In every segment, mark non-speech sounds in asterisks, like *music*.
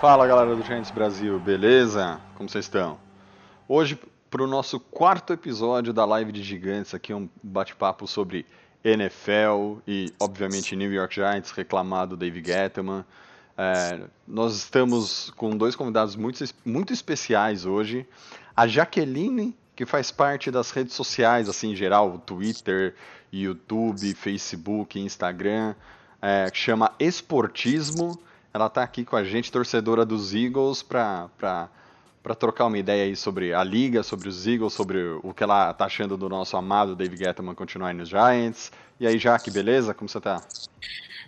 Fala galera do Giants Brasil, beleza? Como vocês estão? Hoje, para o nosso quarto episódio da live de gigantes, aqui um bate-papo sobre NFL e, obviamente, New York Giants, reclamado Dave Gettleman. É, nós estamos com dois convidados muito, muito especiais hoje. A Jaqueline, que faz parte das redes sociais, assim, em geral, Twitter, YouTube, Facebook, Instagram, é, que chama Esportismo. Ela está aqui com a gente, torcedora dos Eagles, para trocar uma ideia aí sobre a liga, sobre os Eagles, sobre o que ela está achando do nosso amado David Gettleman continuar nos Giants. E aí, Jaque, beleza? Como você está?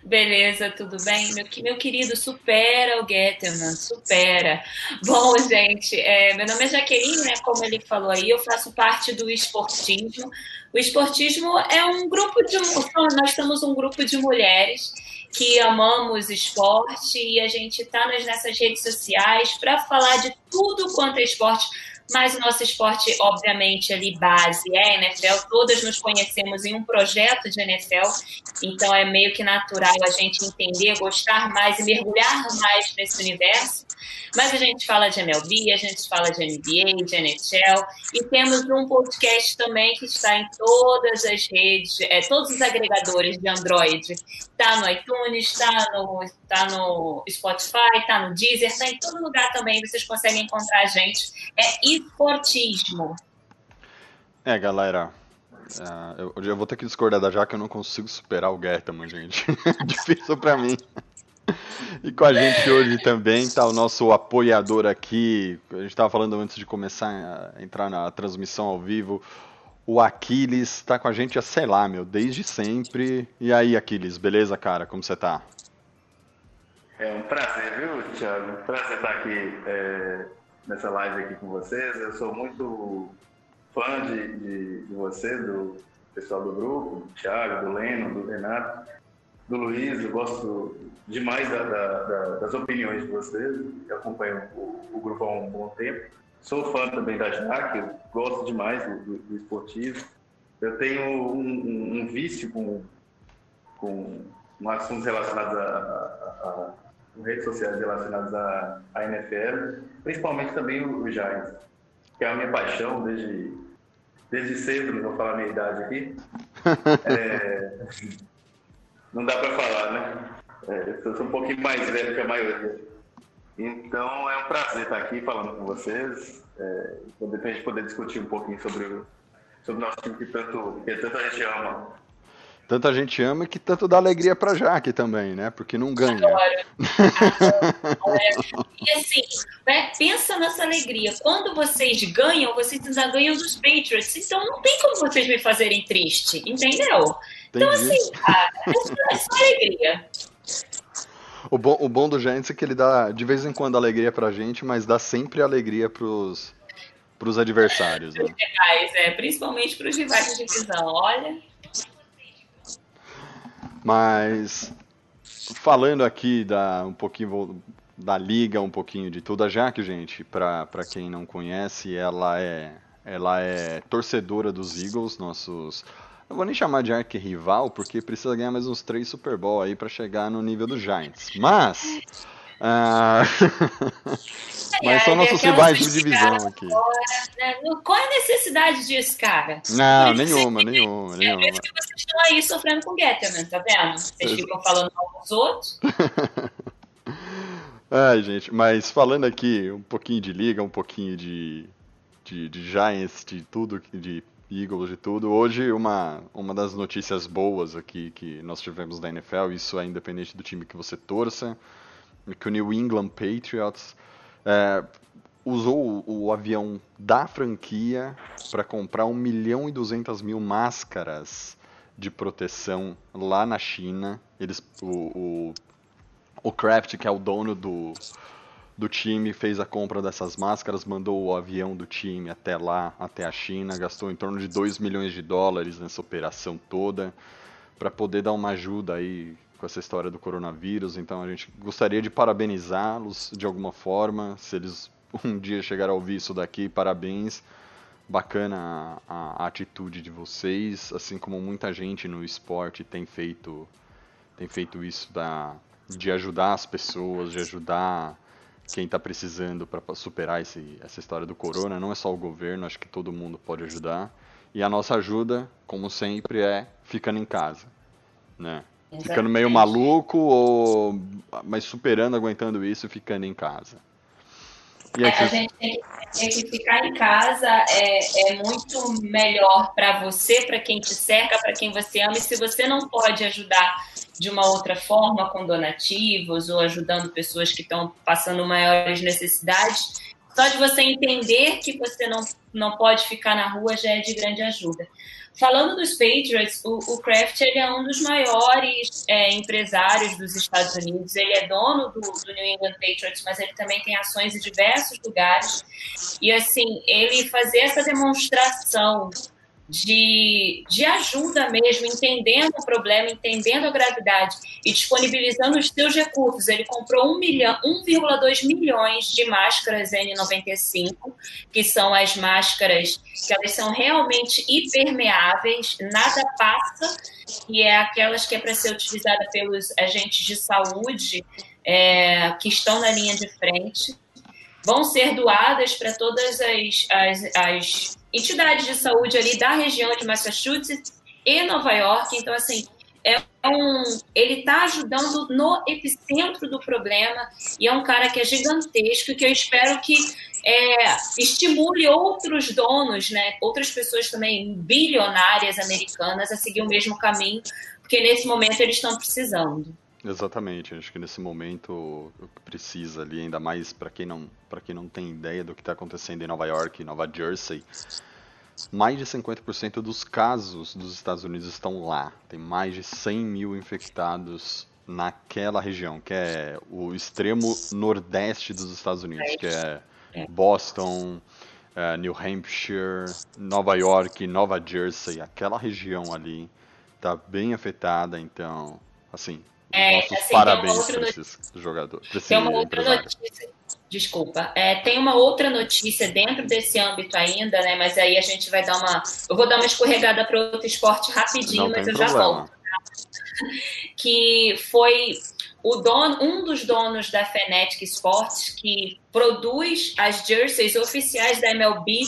Beleza, tudo bem? Meu, meu querido, supera o Getterman, supera. Bom, gente, é, meu nome é Jaqueline, né? Como ele falou aí, eu faço parte do esportismo. O esportismo é um grupo de. Nós somos um grupo de mulheres que amamos esporte e a gente está nessas redes sociais para falar de tudo quanto é esporte, mas o nosso esporte, obviamente, ali base é NFL. Todas nos conhecemos em um projeto de NFL, então é meio que natural a gente entender, gostar mais e mergulhar mais nesse universo. Mas a gente fala de MLB, a gente fala de NBA, de NHL, e temos um podcast também que está em todas as redes, é, todos os agregadores de Android. Está no iTunes, está no, tá no Spotify, está no Deezer, está em todo lugar também, vocês conseguem encontrar a gente. É esportismo. É, galera, Uh, eu, eu, vou ter que discordar da Jaque, eu não consigo superar o Gertman, gente. *laughs* Difícil para mim. E com a gente hoje também está o nosso apoiador aqui. A gente estava falando antes de começar a entrar na transmissão ao vivo. O Aquiles está com a gente há, sei lá, meu, desde sempre. E aí, Aquiles, beleza, cara? Como você está? É um prazer, viu, Thiago? Prazer estar aqui é, nessa live aqui com vocês. Eu sou muito fã de, de, de você, do pessoal do grupo, do Thiago, do Leno, do Renato, do Luiz. Eu gosto demais da, da, da, das opiniões de vocês. Eu acompanho o, o, grupo há um bom tempo. Sou fã também da Jaque, gosto demais do, do, do esportivo. Eu tenho um, um, um, vício com, com assuntos relacionados a, a, a redes sociais relacionadas à, à NFL, principalmente também o, o Giants, que é a minha paixão desde, desde cedo, não vou falar a minha idade aqui. *laughs* É, não dá para falar, né? É, eu sou um pouquinho mais velho que a maioria. Então é um prazer estar aqui falando com vocês, é, poder, a gente poder discutir um pouquinho sobre o, sobre o nosso time que tanto, que tanto a gente ama. Tanta gente ama e que tanto dá alegria pra Jaque também, né? Porque não ganha. Adoro. *laughs* e assim, né, pensa nessa alegria. Quando vocês ganham, vocês ainda ganham dos Patriots. Então não tem como vocês me fazerem triste, entendeu? Então assim, cara, é só alegria. O bom, o bom do Giants é que ele dá de vez em quando alegria pra gente, mas dá sempre alegria pros, pros adversários. Né? Rivais, é, principalmente pros rivais de divisão, olha. Mas falando aqui da, um pouquinho da liga, um pouquinho de tudo, a Jaque, gente, para quem não conhece, ela é, ela é torcedora dos Eagles, nossos não vou nem chamar de arquirrival, porque precisa ganhar mais uns três Super Bowl aí para chegar no nível dos Giants. Mas. Uh... *laughs* Mas são nossos rivais de divisão aqui. né? Qual é a necessidade disso, cara? Não, nenhuma, nenhuma, nenhuma. É por isso que vocês estão aí sofrendo com Getterman, tá vendo? Vocês ficam falando mal dos outros. *laughs* Ai, gente, mas falando aqui um pouquinho de liga, um pouquinho de, de, de Giants, de tudo, de Eagles e tudo. Hoje, uma, uma das notícias boas aqui que nós tivemos da NFL, isso é independente do time que você torça, é que o New England Patriots é, usou o, o, avião da franquia para comprar 1 milhão e 200 mil máscaras de proteção lá na China. Eles, o, o, o Kraft, que é o dono do, do time fez a compra dessas máscaras, mandou o avião do time até lá, até a China, gastou em torno de 2 milhões de dólares nessa operação toda para poder dar uma ajuda aí com essa história do coronavírus. Então a gente gostaria de parabenizá-los de alguma forma, se eles *laughs* um dia chegarem a ouvir isso daqui, parabéns. Bacana a, a atitude de vocês, assim como muita gente no esporte tem feito tem feito isso da, de ajudar as pessoas, de ajudar quem está precisando para superar esse, essa história do corona. Não é só o governo, acho que todo mundo pode ajudar. E a nossa ajuda, como sempre, é ficando em casa, né? Ficando meio maluco, ou mas superando, aguentando isso e ficando em casa. E aqui... É, a gente tem que, tem que, ficar em casa é, é muito melhor para você, para quem te cerca, para quem você ama. E se você não pode ajudar de uma outra forma, com donativos ou ajudando pessoas que estão passando maiores necessidades, só de você entender que você não, não pode ficar na rua já é de grande ajuda. Falando dos Patriots, o, o Kraft ele é um dos maiores é, empresários dos Estados Unidos. Ele é dono do, do, New England Patriots, mas ele também tem ações em diversos lugares. E assim, ele fazer essa demonstração de, de ajuda mesmo, entendendo o problema, entendendo a gravidade e disponibilizando os seus recursos. Ele comprou 1 milhão, 1,2 milhões de máscaras N95, que são as máscaras que elas são realmente hipermeáveis, nada passa, e é aquelas que é para ser utilizada pelos agentes de saúde é, que estão na linha de frente. Vão ser doadas para todas as, as, as entidades de saúde ali da região de Massachusetts e Nova York. Então, assim, é um, ele está ajudando no epicentro do problema e é um cara que é gigantesco que eu espero que é, estimule outros donos, né, outras pessoas também bilionárias americanas a seguir o mesmo caminho, porque nesse momento eles estão precisando. Exatamente, acho que nesse momento o que precisa ali, ainda mais para quem não para quem não tem ideia do que está acontecendo em Nova York, Nova Jersey, mais de 50% dos casos dos Estados Unidos estão lá. Tem mais de 100 mil infectados naquela região, que é o extremo nordeste dos Estados Unidos, que é, é. Boston, é, New Hampshire, Nova York, Nova Jersey, aquela região ali está bem afetada, então, assim, é, nossos assim, parabéns para esses jogadores. Tem uma outra notícia. Desculpa. É, tem uma outra notícia dentro desse âmbito ainda, né? Mas aí a gente vai dar uma. Eu vou dar uma escorregada para outro esporte rapidinho, Não mas eu problema. já volto. Que foi o dono, um dos donos da Fnatic Sports, que produz as jerseys oficiais da MLB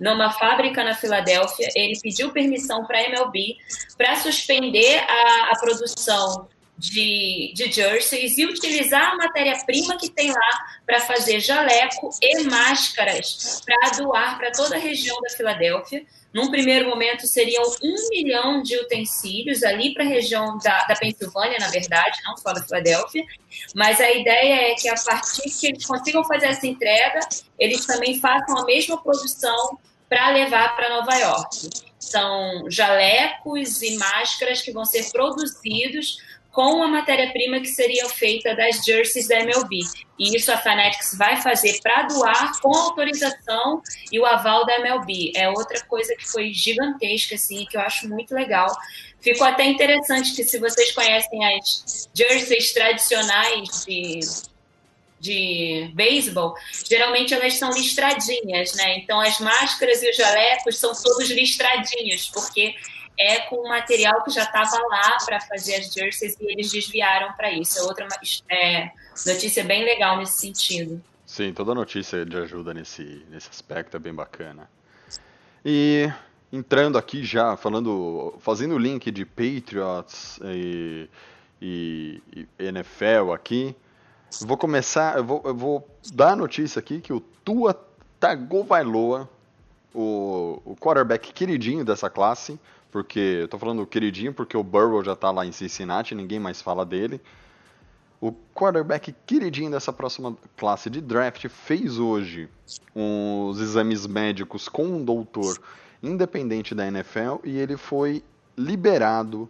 numa fábrica na Filadélfia, ele pediu permissão para a MLB para suspender a, a produção de, de jerseys e utilizar a matéria-prima que tem lá para fazer jaleco e máscaras para doar para toda a região da Filadélfia. Num primeiro momento, seriam um milhão de utensílios ali para a região da, da Pensilvânia, na verdade, não só da Filadélfia. Mas a ideia é que, a partir que eles consigam fazer essa entrega, eles também façam a mesma produção para levar para Nova York. São jalecos e máscaras que vão ser produzidos com a matéria-prima que seria feita das jerseys da MLB. E isso a Fanatics vai fazer para doar com autorização e o aval da MLB. É outra coisa que foi gigantesca, assim, que eu acho muito legal. Ficou até interessante que se vocês conhecem as jerseys tradicionais de, de beisebol, geralmente elas são listradinhas, né? Então as máscaras e os jalecos são todos listradinhos, porque é com o material que já estava lá para fazer as jerseys e eles desviaram para isso. É outra é, notícia bem legal nesse sentido. Sim, toda notícia de ajuda nesse, nesse aspecto é bem bacana. E entrando aqui já, falando, fazendo o link de Patriots e, e, e NFL aqui, vou começar, eu vou, eu vou dar a notícia aqui que o Tua Tagovailoa, o, o quarterback queridinho dessa classe, porque eu tô falando queridinho porque o Burrow já tá lá em Cincinnati, ninguém mais fala dele. O quarterback queridinho dessa próxima classe de draft fez hoje os exames médicos com um doutor independente da NFL e ele foi liberado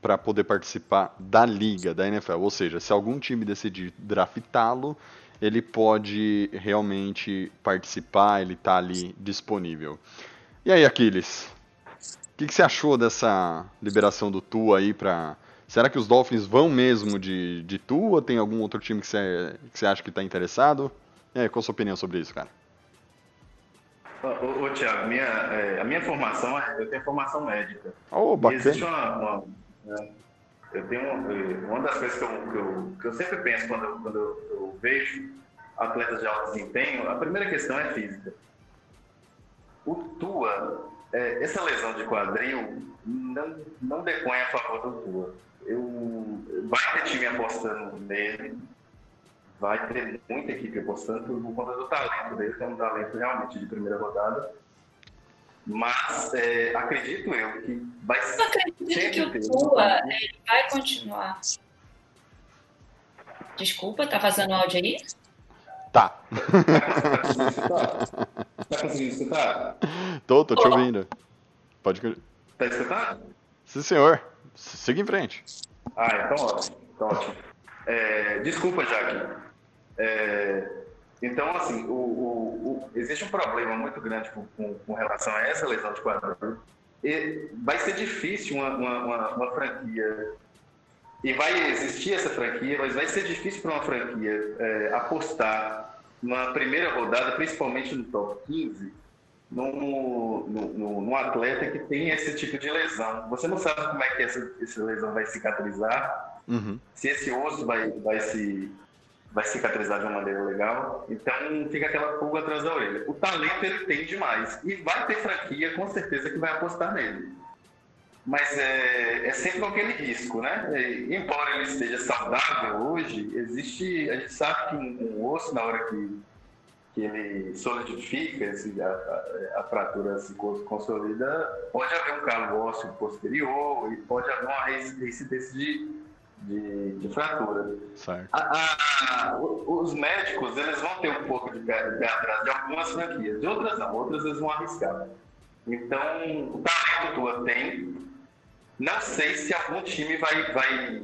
para poder participar da liga da NFL. Ou seja, se algum time decidir draftá-lo, ele pode realmente participar, ele está ali disponível. E aí, Aquiles? O que, que, você achou dessa liberação do Tua aí para Será que os Dolphins vão mesmo de, de Tua? Tem algum outro time que você, que você acha que está interessado? E aí, qual a sua opinião sobre isso, cara? Ô, ô Tiago, minha, é, a minha formação, é, eu tenho formação médica. Oh, bacana. Existe uma, uma né, eu tenho uma das coisas que eu, que eu, que eu sempre penso quando, eu, quando eu, eu, vejo atletas de alto desempenho, a primeira questão é física. O Tua, é, essa lesão de quadril não, não depõe a favor do Tua. Eu, vai ter time apostando nele, vai ter muita equipe apostando por conta do talento dele, que é um talento realmente de primeira rodada. Mas é, acredito eu que vai ser. Eu acredito que o Tua ele vai continuar. Desculpa, tá fazendo áudio aí? Tá. *laughs* Tá conseguindo escutar? Tô, tô te ouvindo. Pode. Tá escutando? Sim, senhor. Siga em frente. Ah, então ótimo. Então, ótimo. É, desculpa, Jaque. É, então, assim, o, o, o, existe um problema muito grande com, com, com, relação a essa lesão de quadril. E vai ser difícil uma, uma, uma, uma franquia e vai existir essa franquia, mas vai ser difícil para uma franquia é, apostar na primeira rodada, principalmente no top 15, num, num, num, atleta que tem esse tipo de lesão. Você não sabe como é que essa, essa lesão vai cicatrizar, uhum. se esse osso vai, vai se vai cicatrizar de uma maneira legal. Então fica aquela pulga atrás da orelha. O talento ele tem demais. E vai ter franquia, com certeza, que vai apostar nele. Mas é, é sempre aquele risco, né? E, embora ele esteja saudável hoje, existe. A gente sabe que um, um osso, na hora que, que ele solidifica, esse, a, a, fratura se consolida, pode haver um calo ósseo posterior e pode haver uma residência de de, de fratura. A, a, os médicos eles vão ter um pouco de pé, atrás de algumas franquias, de outras não, outras eles vão arriscar. Então, o talento tua tem. Não sei se algum time vai, vai,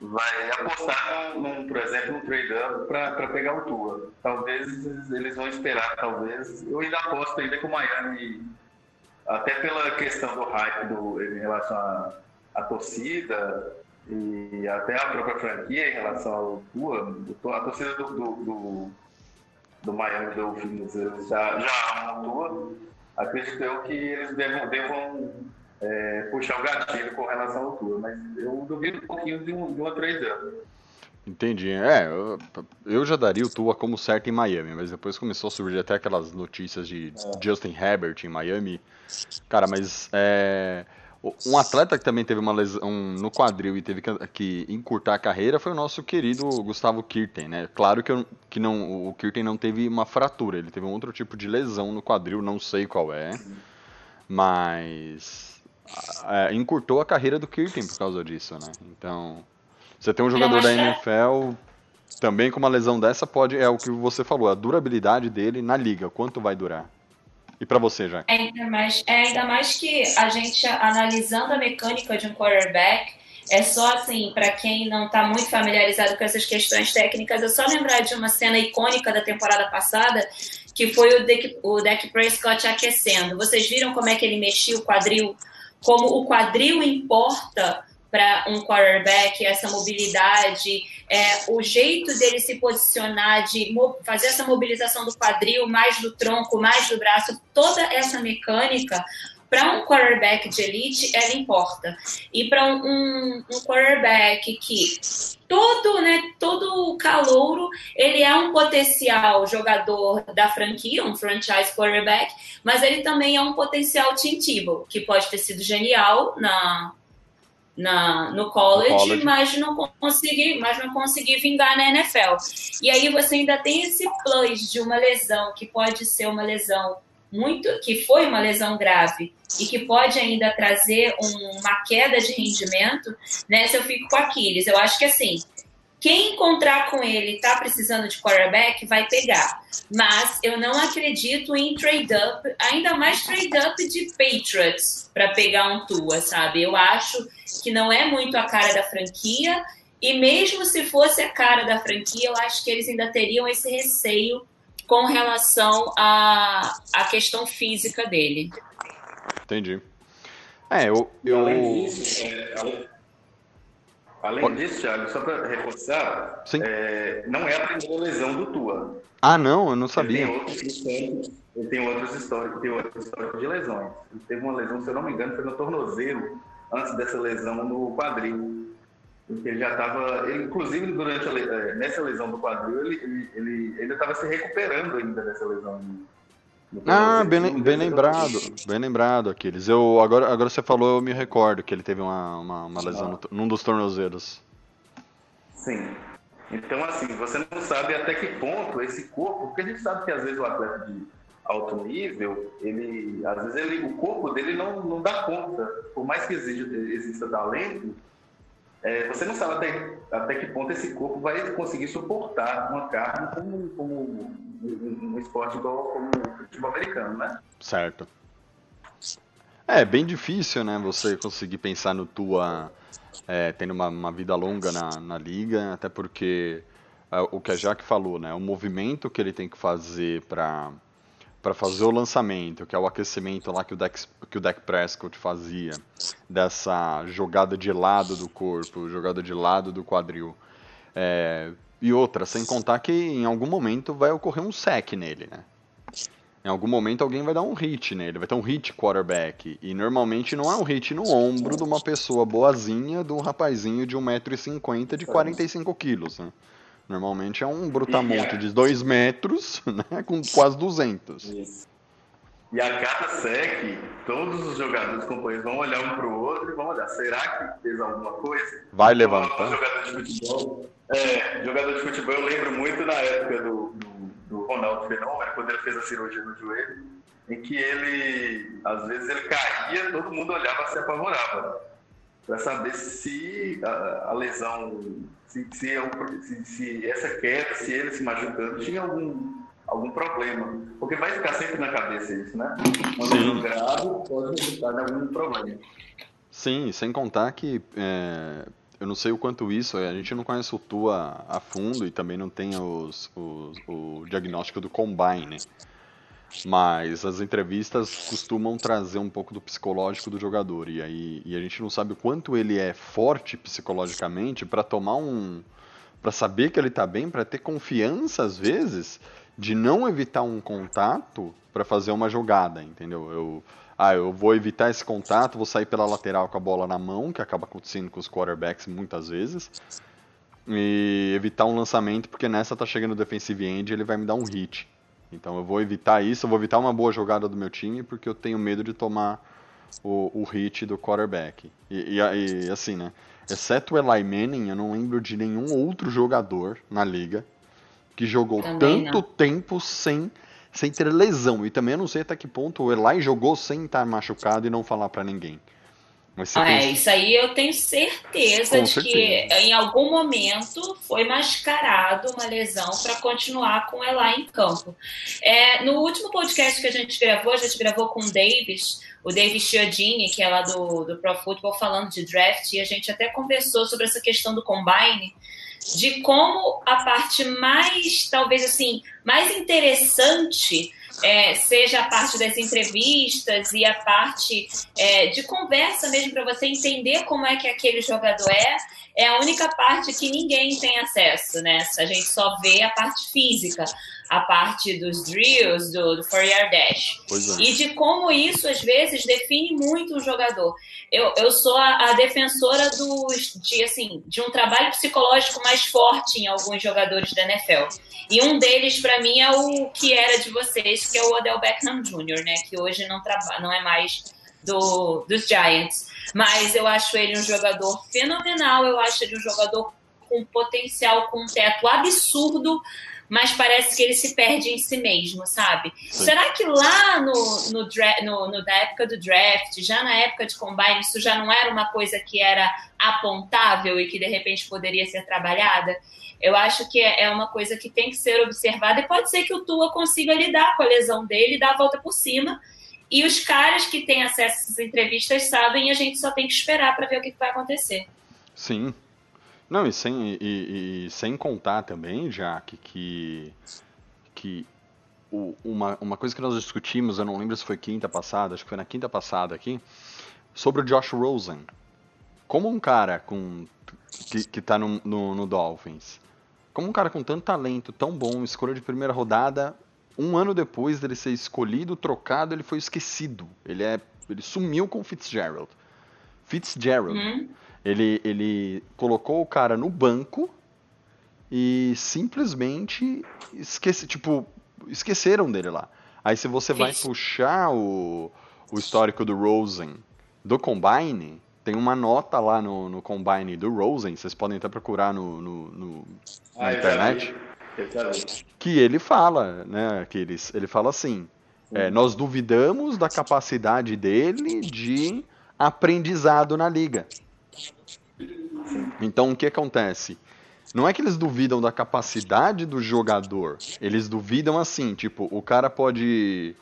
vai apostar, num, por exemplo, no trade-up para pegar o Tua. Talvez eles vão esperar, talvez. Eu ainda aposto ainda que o Miami, até pela questão do hype do, em relação à torcida, e até a própria franquia em relação ao Tua, a torcida do, do, do, do Miami Dolphins já, já Tua, acredito eu que eles devam, devam é, puxar o gatilho com relação ao Tua, mas eu duvido um pouquinho de, um, de uma trade up. Entendi. É, eu, eu, já daria o Tua como certo em Miami, mas depois começou a surgir até aquelas notícias de é. Justin Herbert em Miami. Cara, mas é, um atleta que também teve uma lesão no quadril e teve que, que, encurtar a carreira foi o nosso querido Gustavo Kirten, né? Claro que, eu, que não, o Kirten não teve uma fratura, ele teve um outro tipo de lesão no quadril, não sei qual é, mas é, encurtou a carreira do Kirten por causa disso, né? Então, você tem um jogador da NFL também com uma lesão dessa, pode é o que você falou, a durabilidade dele na liga, quanto vai durar? E para você, já? É ainda mais, é ainda mais que a gente analisando a mecânica de um quarterback, é só assim, para quem não está muito familiarizado com essas questões técnicas, é só lembrar de uma cena icônica da temporada passada, que foi o Dak, o Dak Prescott aquecendo. Vocês viram como é que ele mexia o quadril? Como o quadril importa para um quarterback, essa mobilidade, é, o jeito dele se posicionar, de fazer essa mobilização do quadril, mais do tronco, mais do braço, toda essa mecânica, para um quarterback de elite, ela importa. E para um, um, quarterback que todo, né, todo calouro, ele é um potencial jogador da franquia, um franchise quarterback, mas ele também é um potencial Tim Tebow, que pode ter sido genial na na, no college, no college, mas não consegui, mas não consegui vingar na NFL. E aí você ainda tem esse plus de uma lesão que pode ser uma lesão muito, que foi uma lesão grave e que pode ainda trazer um, uma queda de rendimento, né? Se eu fico com Aquiles, eu acho que assim, quem encontrar com ele está precisando de quarterback vai pegar. Mas eu não acredito em trade-up, ainda mais trade-up de Patriots para pegar um Tua, sabe? Eu acho que não é muito a cara da franquia E mesmo se fosse a cara da franquia, eu acho que eles ainda teriam esse receio com relação à, à questão física dele. Entendi. É, eu. eu... Além disso, é, além disso, Thiago, só para reforçar, é, não é a primeira lesão do Tua. Ah, não, eu não sabia. Ele tem outros históricos, ele tem outros históricos, tem outros históricos de lesões. Ele teve uma lesão, se eu não me engano, foi no tornozelo, antes dessa lesão no quadril. Porque ele já estava, inclusive durante a, é, nessa lesão do quadril, ele, ele, ele ainda estava se recuperando ainda dessa lesão. Ah, bem, bem lembrado, bem lembrado, Aquiles. Eu, agora, agora você falou, eu me recordo que ele teve uma, uma, uma lesão ah. num dos tornozeiros. Sim. Então, assim, você não sabe até que ponto esse corpo, porque a gente sabe que às vezes o atleta de alto nível, ele, às vezes ele, o corpo dele não, não dá conta. Por mais que exista, exista talento, é, você não sabe até, até que ponto esse corpo vai conseguir suportar uma carne como, como um, um esporte igual como o futebol americano, né? Certo. É bem difícil, né? Você conseguir pensar no tua é, tendo uma, uma, vida longa na, na liga, até porque é, o que a Jaque falou, né? O movimento que ele tem que fazer para para fazer o lançamento, que é o aquecimento lá que o, Dex, que o Deck Prescott fazia, dessa jogada de lado do corpo, jogada de lado do quadril. É, e outra, sem contar que em algum momento vai ocorrer um sec nele, né? Em algum momento alguém vai dar um hit nele, vai ter um hit quarterback. E normalmente não é um hit no ombro de uma pessoa boazinha, de um rapazinho de 1,50m de 45 quilos, né? Normalmente é um brutamonte de 2 metros, *laughs* né, com quase 200. Isso. E a cada sec, todos os jogadores companheiros vão olhar um para o outro e vão olhar, será que fez alguma coisa? Vai levantar. Jogador de futebol, é, jogador de futebol, eu lembro muito na época do, do, do Ronaldo Fenômeno, quando ele fez a cirurgia no joelho, em que ele, às vezes ele caía, todo mundo olhava se apavorava para saber se a, a lesão, se, se, se, se, essa queda, se ele se machucando, tinha algum, algum problema. Porque vai ficar sempre na cabeça isso, né? Uma lesão grave pode resultar em algum problema. Sim, sem contar que é, eu não sei o quanto isso, a gente não conhece o TUA a fundo e também não tem os, os, o diagnóstico do Combine, né? Mas as entrevistas costumam trazer um pouco do psicológico do jogador. E aí e a gente não sabe o quanto ele é forte psicologicamente para tomar um. para saber que ele está bem, para ter confiança, às vezes, de não evitar um contato para fazer uma jogada, entendeu? Eu, ah, eu vou evitar esse contato, vou sair pela lateral com a bola na mão, que acaba acontecendo com os quarterbacks muitas vezes. E evitar um lançamento, porque nessa tá chegando o defensive end e ele vai me dar um hit. Então eu vou evitar isso, eu vou evitar uma boa jogada do meu time, porque eu tenho medo de tomar o, o hit do quarterback. E, e, e, assim, né? Exceto o Eli Manning, eu não lembro de nenhum outro jogador na liga que jogou também tanto não. tempo sem, sem ter lesão. E também eu não sei até que ponto o Eli jogou sem estar machucado e não falar para ninguém. Ah, é, isso aí eu tenho certeza Com de certeza. que em algum momento foi mascarado uma lesão para continuar com ela em campo. É, no último podcast que a gente gravou, a gente gravou com o Davis, o Davis Chiodini, que é lá do, do Pro Football, falando de draft, e a gente até conversou sobre essa questão do combine, de como a parte mais, talvez assim, mais interessante é, seja a parte das entrevistas e a parte é, de conversa mesmo para você entender como é que aquele jogador é, é a única parte que ninguém tem acesso, né? A gente só vê a parte física, a parte dos drills, do, do four yard dash. É. E de como isso, às vezes, define muito o jogador. Eu, eu sou a, a defensora dos, de, assim, de um trabalho psicológico mais forte em alguns jogadores da NFL. E um deles, para mim, é o que era de vocês, que é o Odell Beckham Jr., né? Que hoje não, trabalha, não é mais do, dos Giants. Mas eu acho ele um jogador fenomenal, eu acho ele um jogador com potencial, com um teto absurdo, mas parece que ele se perde em si mesmo, sabe? Sim. Será que lá no, no, no, no, na época do draft, já na época de combine, isso já não era uma coisa que era apontável e que de repente poderia ser trabalhada? Eu acho que é, é uma coisa que tem que ser observada e pode ser que o Tua consiga lidar com a lesão dele e dar a volta por cima. E os caras que têm acesso a essas entrevistas sabem e a gente só tem que esperar para ver o que vai acontecer. Sim, Não, e sem, e, e sem contar também, Jack, que, que o, uma, uma coisa que nós discutimos, eu não lembro se foi quinta passada, acho que foi na quinta passada aqui, sobre o Josh Rosen. Como um cara com, que, que tá no, no, no Dolphins, como um cara com tanto talento, tão bom, escolha de primeira rodada, um ano depois dele ser escolhido, trocado, ele foi esquecido. Ele, é, ele sumiu com o Fitzgerald. Fitzgerald. Uhum. Ele, ele colocou o cara no banco e simplesmente esquece, tipo, esqueceram dele lá. Aí se você vai Isso. puxar o, o histórico do Rosen do Combine, tem uma nota lá no, no Combine do Rosen, vocês podem até procurar no, no- no- na Ah, internet, que ele fala, né, que ele, ele fala assim, é, nós duvidamos da capacidade dele de aprendizado na liga. Então o que acontece? Não é que eles duvidam da capacidade do jogador, eles duvidam assim, tipo, o cara pode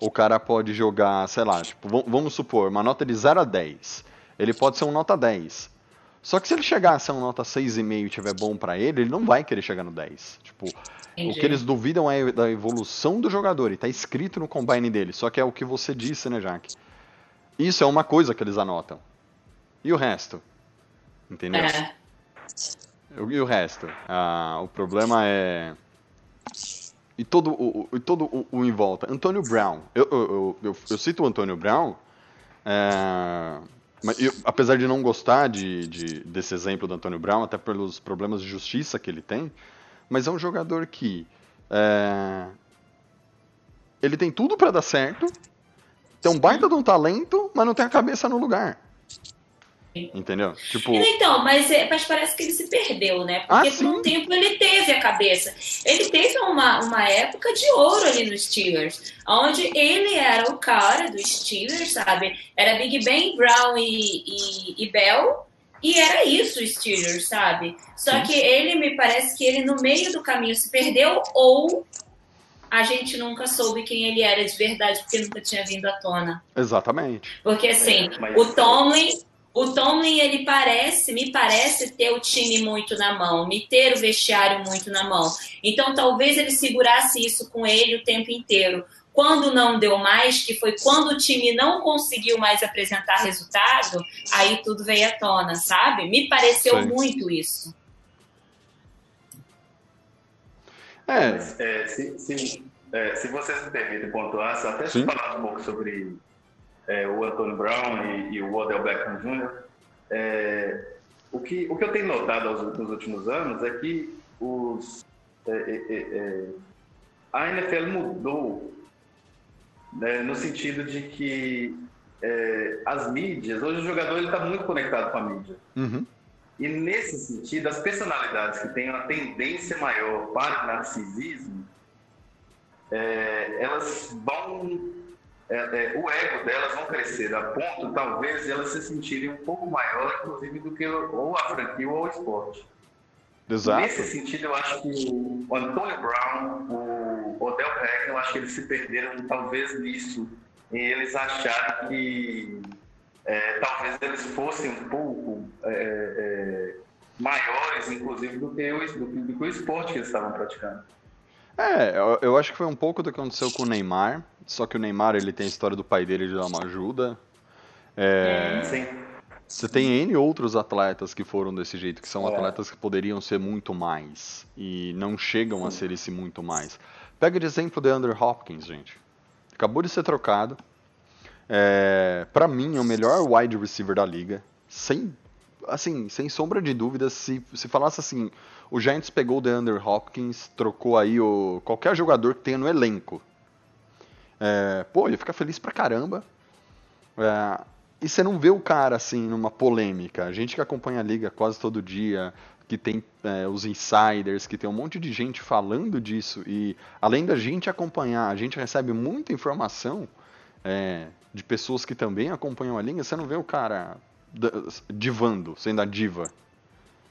o cara pode jogar, sei lá, tipo, vam- vamos supor, uma nota de 0 a 10. Ele pode ser um nota 10. Só que se ele chegar a ser um nota 6,5 e tiver bom pra ele, ele não vai querer chegar no 10. Tipo, o Entendi. que eles duvidam é da evolução do jogador, e tá escrito no combine dele, só que é o que você disse, né, Jack? Isso é uma coisa que eles anotam. E o resto? Entendeu? É. E o resto? Ah, o problema é. E todo o, e todo o, o em volta. Antônio Brown. Eu, eu, eu, eu- cito o Antônio Brown. é, mas eu, apesar de não gostar de, de- desse exemplo do Antônio Brown, até pelos problemas de justiça que ele tem, mas é um jogador que. é, ele tem tudo pra dar certo, tem um baita de um talento, mas não tem a cabeça no lugar. Entendeu? Tipo. Então, mas, é- mas parece que ele se perdeu, né? Ah, Porque por sim. um tempo ele teve a cabeça. Ele teve uma, uma época de ouro ali nos Steelers, onde ele era o cara dos Steelers, sabe? Era Big Ben, Brown e, e, e Bell. E era isso, os Steelers, sabe? Só Sim. que ele me parece que ele no meio do caminho se perdeu ou a gente nunca soube quem ele era de verdade, porque nunca tinha vindo à tona. Exatamente. Porque assim, É, mas- o Tomlin, o Tomlin, ele parece, me parece ter o time muito na mão, me ter o vestiário muito na mão. Então talvez ele segurasse isso com ele o tempo inteiro. Quando não deu mais, que foi quando o time não conseguiu mais apresentar resultado, aí tudo veio à tona, sabe? Me pareceu Sim. muito isso. É, é, se, se, é, se vocês me permitem pontuar, só até Sim. falar um pouco sobre é, o Antônio Brown e, e o Odell Beckham Jr., é, o, que, o que eu tenho notado aos- nos últimos anos é que os, é, é, é, é, a NFL mudou né, no sentido de que as mídias, hoje o jogador está muito conectado com a mídia. uhum, E nesse sentido, as personalidades que têm uma tendência maior para narcisismo, elas vão. É, é, o ego delas vão crescer a ponto, talvez, de elas se sentirem um pouco maior, inclusive, do que ou a franquia ou o esporte. exato. Nesse sentido, eu acho que o Antônio Brown, o Odell Beckham, eu acho que eles se perderam talvez nisso, em eles acharem que é, talvez eles fossem um pouco é, é, maiores, inclusive, do que, o, do, do que o esporte que eles estavam praticando. É, eu, eu acho que foi um pouco do que aconteceu com o Neymar, só que o Neymar ele tem a história do pai dele de dar uma ajuda. É, Sim. você tem N outros atletas que foram desse jeito, que são É. atletas que poderiam ser muito mais e não chegam a ser esse muito mais. Pega de exemplo de Andrew Hopkins, gente. Acabou de ser trocado. É, para mim é o melhor wide receiver da liga, sem assim, sem sombra de dúvidas, se, se falasse assim, o Giants pegou o DeAndre Hopkins, trocou aí o qualquer jogador que tenha no elenco. É, pô, ia ficar feliz pra caramba. É, e você não vê o cara assim numa polêmica. A gente que acompanha a liga quase todo dia, que tem é, os insiders, que tem um monte de gente falando disso. E além da gente acompanhar, a gente recebe muita informação é, de pessoas que também acompanham a liga. Você não vê o cara divando, sendo a diva.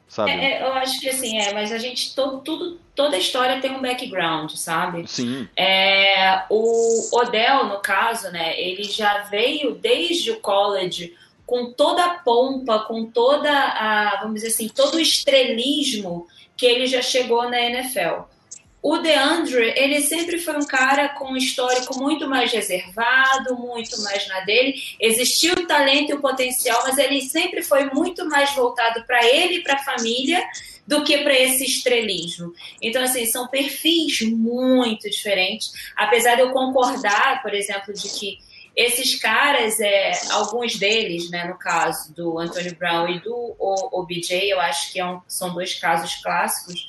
Sabe? É, é, eu acho que assim, é, mas a gente, todo, tudo, toda história tem um background, sabe? Sim, É, o Odell, no caso, né, ele já veio desde o college com toda a pompa, com toda a, vamos dizer assim, todo o estrelismo que ele já chegou na NFL. O DeAndre, ele sempre foi um cara com um histórico muito mais reservado, muito mais na dele. Existiu o talento e o potencial, mas ele sempre foi muito mais voltado para ele e para a família do que para esse estrelismo. Então, assim, são perfis muito diferentes. Apesar de eu concordar, por exemplo, de que esses caras, é, alguns deles, né, no caso do Anthony Brown e do OBJ, eu acho que é um, são dois casos clássicos,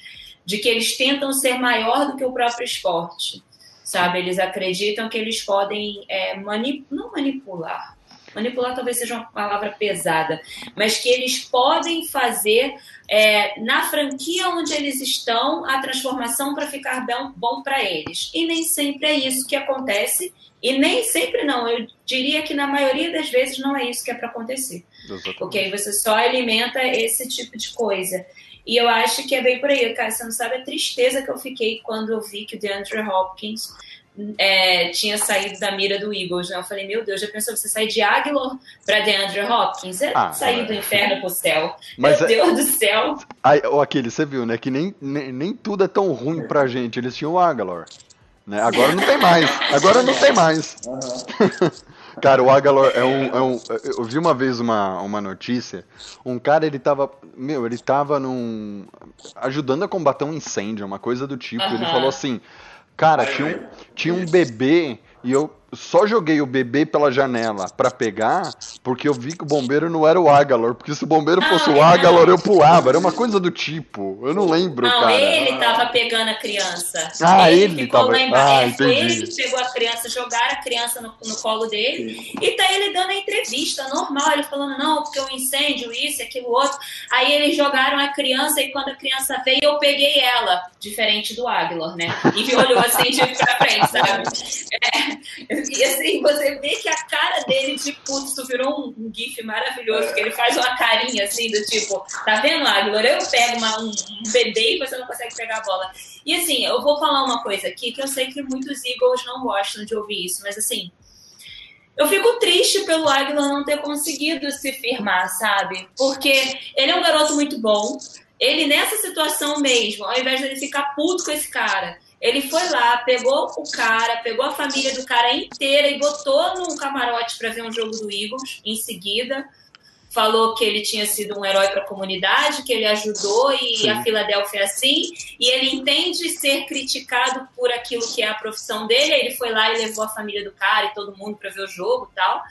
de que eles tentam ser maior do que o próprio esporte, sabe? Eles acreditam que eles podem é, manip não manipular, manipular talvez seja uma palavra pesada, mas que eles podem fazer é, na franquia onde eles estão a transformação para ficar bom, bom para eles. E nem sempre é isso que acontece e nem sempre não, eu diria que na maioria das vezes não é isso que é para acontecer. Exatamente. Porque aí você só alimenta esse tipo de coisa. E eu acho que é bem por aí, cara. Você não sabe a tristeza que eu fiquei quando eu vi que o DeAndre Hopkins é, tinha saído da mira do Eagles. Né? Eu falei, meu Deus, já pensou você sair de Aguilar para DeAndre Hopkins? É ah, sair do inferno pro céu. Mas meu é... Deus do céu. Aí, aquele, você viu, né? Que nem, nem, nem tudo é tão ruim pra gente. Eles tinham o Aguilar. Né? Agora não tem mais. Agora não tem mais. *laughs* Cara, o Agalor é um, é um. Eu vi uma vez uma, uma notícia. Um cara, ele tava. Meu, ele tava num. ajudando a combater um incêndio, uma coisa do tipo. Ele falou assim: Cara, tinha um, tinha um bebê e eu só joguei o bebê pela janela para pegar, porque eu vi que o bombeiro não era o Agalor. Porque se o bombeiro fosse o Agalor, eu pulava. Era uma coisa do tipo. Eu não lembro, não, cara. ele tava pegando a criança. Ah, ele, ele ficou tava... lá embaixo. Ah, é, foi ele que pegou a criança, jogaram a criança no, no colo dele. E tá ele dando a entrevista normal. Ele falando, não, porque o incêndio, isso, aquilo, outro. Aí eles jogaram a criança e quando a criança veio, eu peguei ela. Diferente do Aguilar, né? E olhou assim de pra frente, sabe? É, e assim, você vê que a cara dele de puto virou um, gif maravilhoso, que ele faz uma carinha assim, do tipo, tá vendo, Águila? Eu pego uma, um, um bebê e você não consegue pegar a bola. E assim, eu vou falar uma coisa aqui, que eu sei que muitos Eagles não gostam de ouvir isso, mas assim, eu fico triste pelo Águila não ter conseguido se firmar, sabe? Porque ele é um garoto muito bom. Ele, nessa situação mesmo, ao invés de ele ficar puto com esse cara, ele foi lá, pegou o cara, pegou a família do cara inteira e botou num camarote para ver um jogo do Eagles em seguida. Falou que ele tinha sido um herói para a comunidade, que ele ajudou e Sim. a Filadélfia é assim. E ele entende ser criticado por aquilo que é a profissão dele. Aí ele foi lá e levou a família do cara e todo mundo para ver o jogo e tal.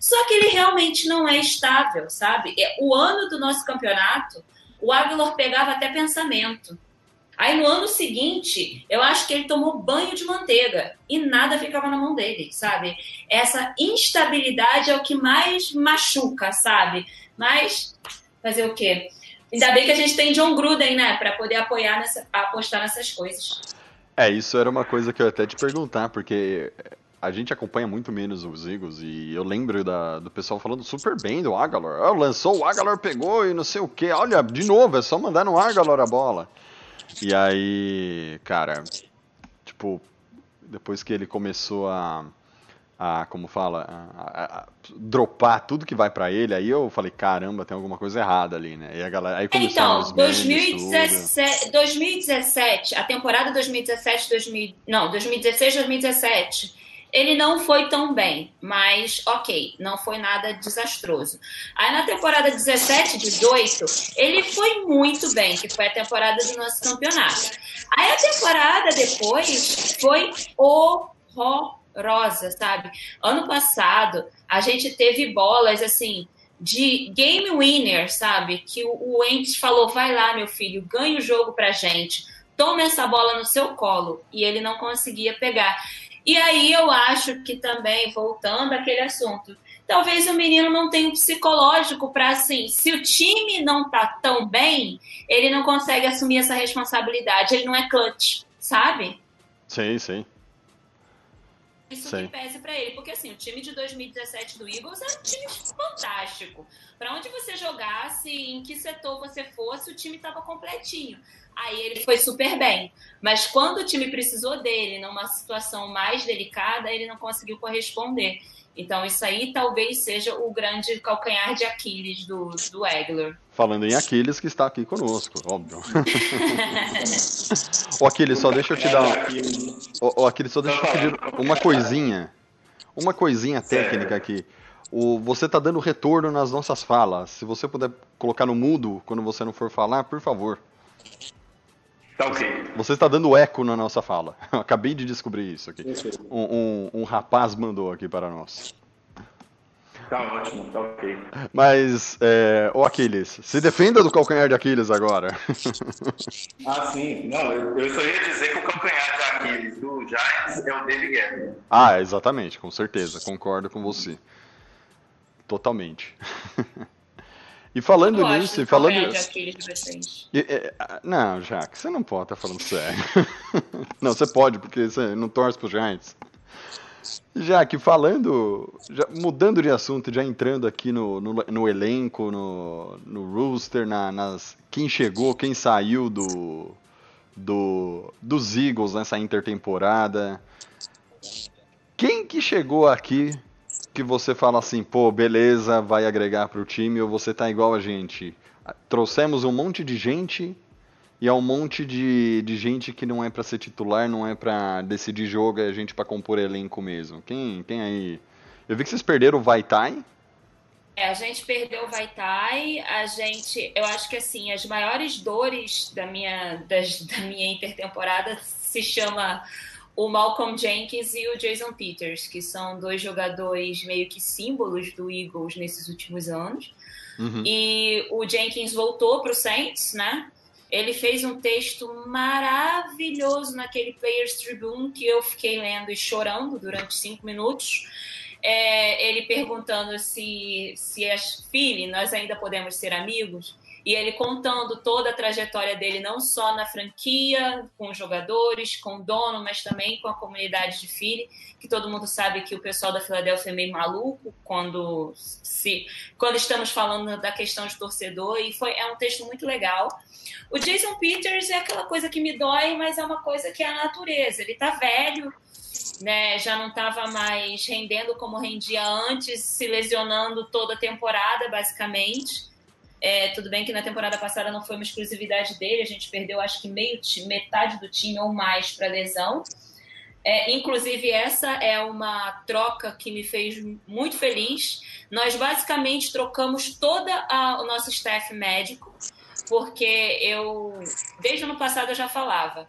Só que ele realmente não é estável, sabe? É, o ano do nosso campeonato, o Aguilar pegava até pensamento. Aí no ano seguinte, eu acho que ele tomou banho de manteiga e nada ficava na mão dele, sabe? Essa instabilidade é o que mais machuca, sabe? Mas fazer o quê? Ainda bem que a gente tem John Gruden, né, para poder apoiar nessa, apostar nessas coisas. É, isso era uma coisa que eu até te perguntar, porque a gente acompanha muito menos os Eagles e eu lembro da, do pessoal falando super bem do Agalor. Oh, lançou, o Agalor pegou e não sei o que. Olha, de novo, é só mandar no Agalor a bola. E aí, cara, tipo, depois que ele começou a, a como fala, a, a, a dropar tudo que vai para ele, aí eu falei, caramba, tem alguma coisa errada ali, né? E a galera, aí então, 2017, 2017, a temporada 2017, 2000, não, 2016, 2017 ele não foi tão bem, mas ok, não foi nada desastroso. Aí na temporada 17, 18, ele foi muito bem, que foi a temporada do nosso campeonato. Aí a temporada depois foi horrorosa, sabe? Ano passado, a gente teve bolas assim de game winner, sabe? Que o, Entes falou: vai lá, meu filho, ganha o jogo pra gente. Toma essa bola no seu colo. E ele não conseguia pegar. E aí eu acho que também, voltando àquele assunto, talvez o menino não tenha um psicológico para assim, se o time não tá tão bem, ele não consegue assumir essa responsabilidade, ele não é clutch, sabe? Sim, sim. Isso sim. que pese para ele, porque assim, o time de 2017 do Eagles é um time fantástico. Para onde você jogasse, em que setor você fosse, o time estava completinho. Aí ele foi super bem. Mas quando o time precisou dele numa situação mais delicada, ele não conseguiu corresponder. Então, isso aí talvez seja o grande calcanhar de Aquiles do, do Egler. Falando em Aquiles, que está aqui conosco, óbvio. *laughs* Aquiles, só deixa eu te dar. Aquiles, só deixa eu te pedir uma coisinha. Uma coisinha técnica aqui. O, você está dando retorno nas nossas falas. Se você puder colocar no mudo quando você não for falar, por favor. Tá ok. Você está dando eco na nossa fala. Eu *laughs* acabei de descobrir isso aqui. Um, um, um rapaz mandou aqui para nós. Tá ótimo, tá ok. Mas, é, o Aquiles, se defenda do calcanhar de Aquiles agora. *laughs* Ah, sim. Não, eu, eu só ia dizer que o campanhar de Aquiles do Giants é o David Guerra. ah, exatamente, com certeza, concordo com você. Totalmente. *laughs* e falando Eu nisso, e falando. é, ah, Não, Jaque, você não pode estar falando sério. *laughs* não, você pode, porque você não torce pro Giants. Jaque, falando, já, mudando de assunto, já entrando aqui no, no, no elenco, no, no rooster, na, nas, quem chegou, quem saiu do, do dos Eagles nessa intertemporada. Quem que chegou aqui que você fala assim, pô, beleza, vai agregar pro time, ou você tá igual a gente? Trouxemos um monte de gente e é um monte de, de gente que não é pra ser titular, não é pra decidir jogo, é gente pra compor elenco mesmo. Quem, quem aí? Eu vi que vocês perderam o Vaitai. É, a gente perdeu o Vaitai, a gente, eu acho que assim, as maiores dores da minha, das, da minha intertemporada se chama o Malcolm Jenkins e o Jason Peters, que são dois jogadores meio que símbolos do Eagles nesses últimos anos. Uhum. E o Jenkins voltou para o Saints, né? Ele fez um texto maravilhoso naquele Players Tribune que eu fiquei lendo e chorando durante cinco minutos. É, ele perguntando se, se as filhas, nós ainda podemos ser amigos. E ele contando toda a trajetória dele, não só na franquia, com os jogadores, com o dono, mas também com a comunidade de Philly, que todo mundo sabe que o pessoal da Filadélfia é meio maluco quando, se, quando estamos falando da questão de torcedor, e foi, é um texto muito legal. O Jason Peters é aquela coisa que me dói, mas é uma coisa que é a natureza. Ele tá velho, né, já não estava mais rendendo como rendia antes, se lesionando toda a temporada, basicamente. É, tudo bem que na temporada passada não foi uma exclusividade dele, a gente perdeu acho que meio metade do time ou mais para lesão. É, inclusive, essa é uma troca que me fez muito feliz. Nós basicamente trocamos toda a, o nosso staff médico, porque eu, desde o ano passado, eu já falava.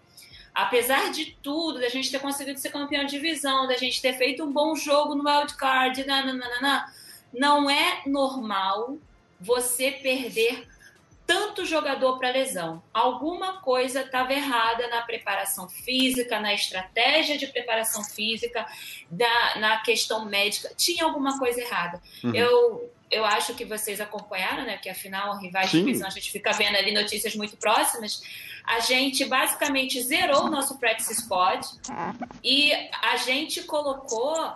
Apesar de tudo, da gente ter conseguido ser campeão de divisão, da gente ter feito um bom jogo no wildcard, nananana, não é normal você perder tanto jogador para lesão. Alguma coisa estava errada na preparação física, na estratégia de preparação física, da, na questão médica. Tinha alguma coisa errada. Uhum. Eu, eu acho que vocês acompanharam, né? Porque afinal, rivais Sim. de divisão, a gente fica vendo ali notícias muito próximas. A gente basicamente zerou o nosso practice squad e a gente colocou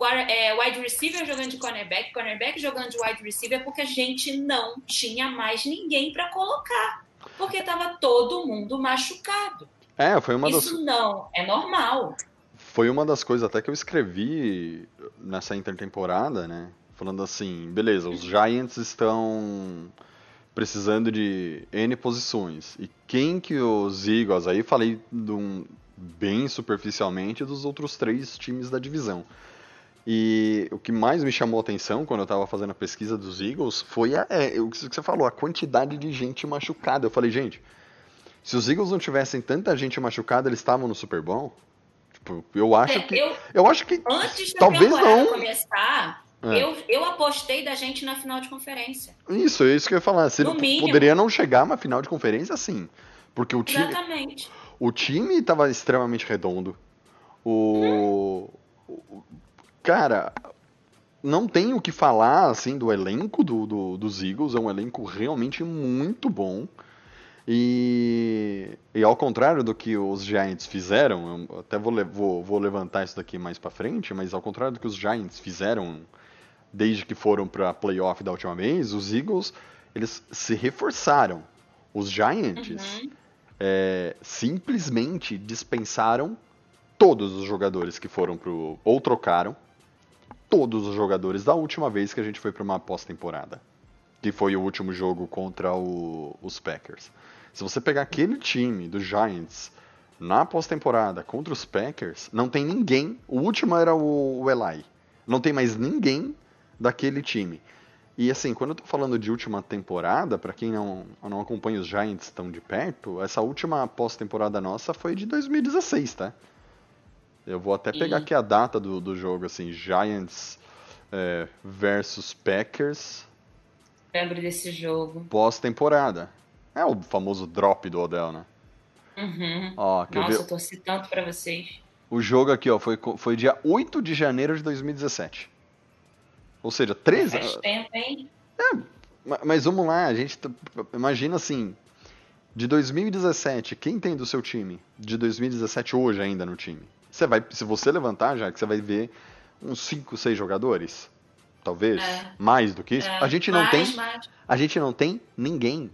wide receiver jogando de cornerback, cornerback jogando de wide receiver, porque a gente não tinha mais ninguém para colocar. Porque estava todo mundo machucado. É, foi uma Isso das... não é normal. Foi uma das coisas até que eu escrevi nessa intertemporada, né? Falando assim, beleza, os Giants estão precisando de N posições. E quem que os Eagles, aí falei um, bem superficialmente dos outros três times da divisão. E o que mais me chamou a atenção quando eu estava fazendo a pesquisa dos Eagles foi a, é, o que você falou, a quantidade de gente machucada. Eu falei, gente, se os Eagles não tivessem tanta gente machucada, eles estavam no Super Bowl? Tipo, eu acho É, que. eu- Eu, acho que. Antes da talvez não. começar, É. eu, eu apostei da gente na final de conferência. Isso, é isso que eu ia falar. Se poderia não chegar a uma final de conferência, sim. Porque o time, Exatamente. o time estava extremamente redondo. O, o- Cara, não tem o que falar assim do elenco do, do- dos Eagles. É um elenco realmente muito bom. E, e ao contrário do que os Giants fizeram, eu até vou, vou, vou levantar isso daqui mais pra frente, mas ao contrário do que os Giants fizeram desde que foram pra playoff da última vez, os Eagles eles se reforçaram. Os Giants Uhum. é, simplesmente dispensaram todos os jogadores que foram pro. ou trocaram todos os jogadores da última vez que a gente foi para uma pós-temporada. Que foi o último jogo contra o, os Packers. Se você pegar aquele time do Giants na pós-temporada contra os Packers, não tem ninguém. O último era o, o Eli. Não tem mais ninguém daquele time. E assim, quando eu tô falando de última temporada, para quem não, não acompanha os Giants tão de perto, essa última pós-temporada nossa foi de 2016, tá? Eu vou até pegar e... aqui a data do, do jogo, assim, Giants é, versus Packers. Lembro desse jogo. Pós-temporada. É o famoso drop do Odell, né? Uhum. Ó, Nossa, eu, eu torci tanto pra vocês. O jogo aqui, ó, foi, foi dia 8 de janeiro de 2017. Ou seja, 13 anos. tempo, hein? É, mas vamos lá, a gente. Imagina assim. De 2017, quem tem do seu time? De 2017 hoje ainda no time? Você vai, se você levantar, já que você vai ver uns 5, 6 jogadores, talvez, é. mais do que isso. É. A gente não mais, tem, mais. a gente não tem ninguém.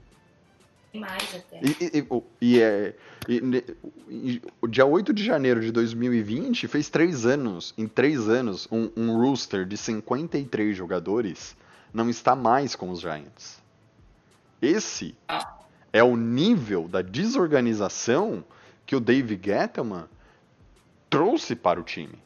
Mais até. E, e, e, é, e, o dia 8 de janeiro de 2020 fez três anos. Em três anos, um, um rooster de 53 jogadores não está mais com os Giants. Esse ah. é o nível da desorganização que o Dave Gettleman trouxe para o time.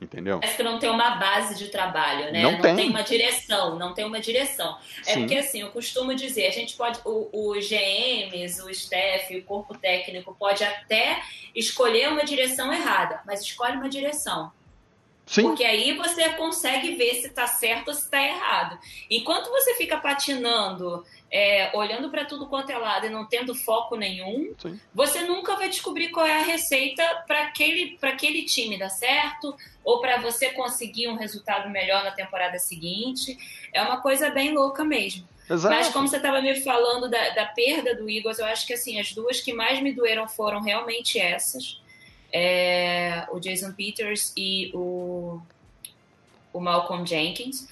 Entendeu? Parece que não tem uma base de trabalho, né? Não, não tem. tem. uma direção, não tem uma direção. É Sim. porque assim, eu costumo dizer, a gente pode, o, os GMs, o staff, o corpo técnico pode até escolher uma direção errada, mas escolhe uma direção. Sim. Porque aí você consegue ver se está certo ou se está errado. Enquanto você fica patinando é, olhando para tudo quanto é lado e não tendo foco nenhum, Sim. você nunca vai descobrir qual é a receita para aquele, aquele time dar certo ou para você conseguir um resultado melhor na temporada seguinte. É uma coisa bem louca mesmo. Exato. Mas como você estava me falando da, da, perda do Eagles, eu acho que assim as duas que mais me doeram foram realmente essas. É, o Jason Peters e o, o Malcolm Jenkins.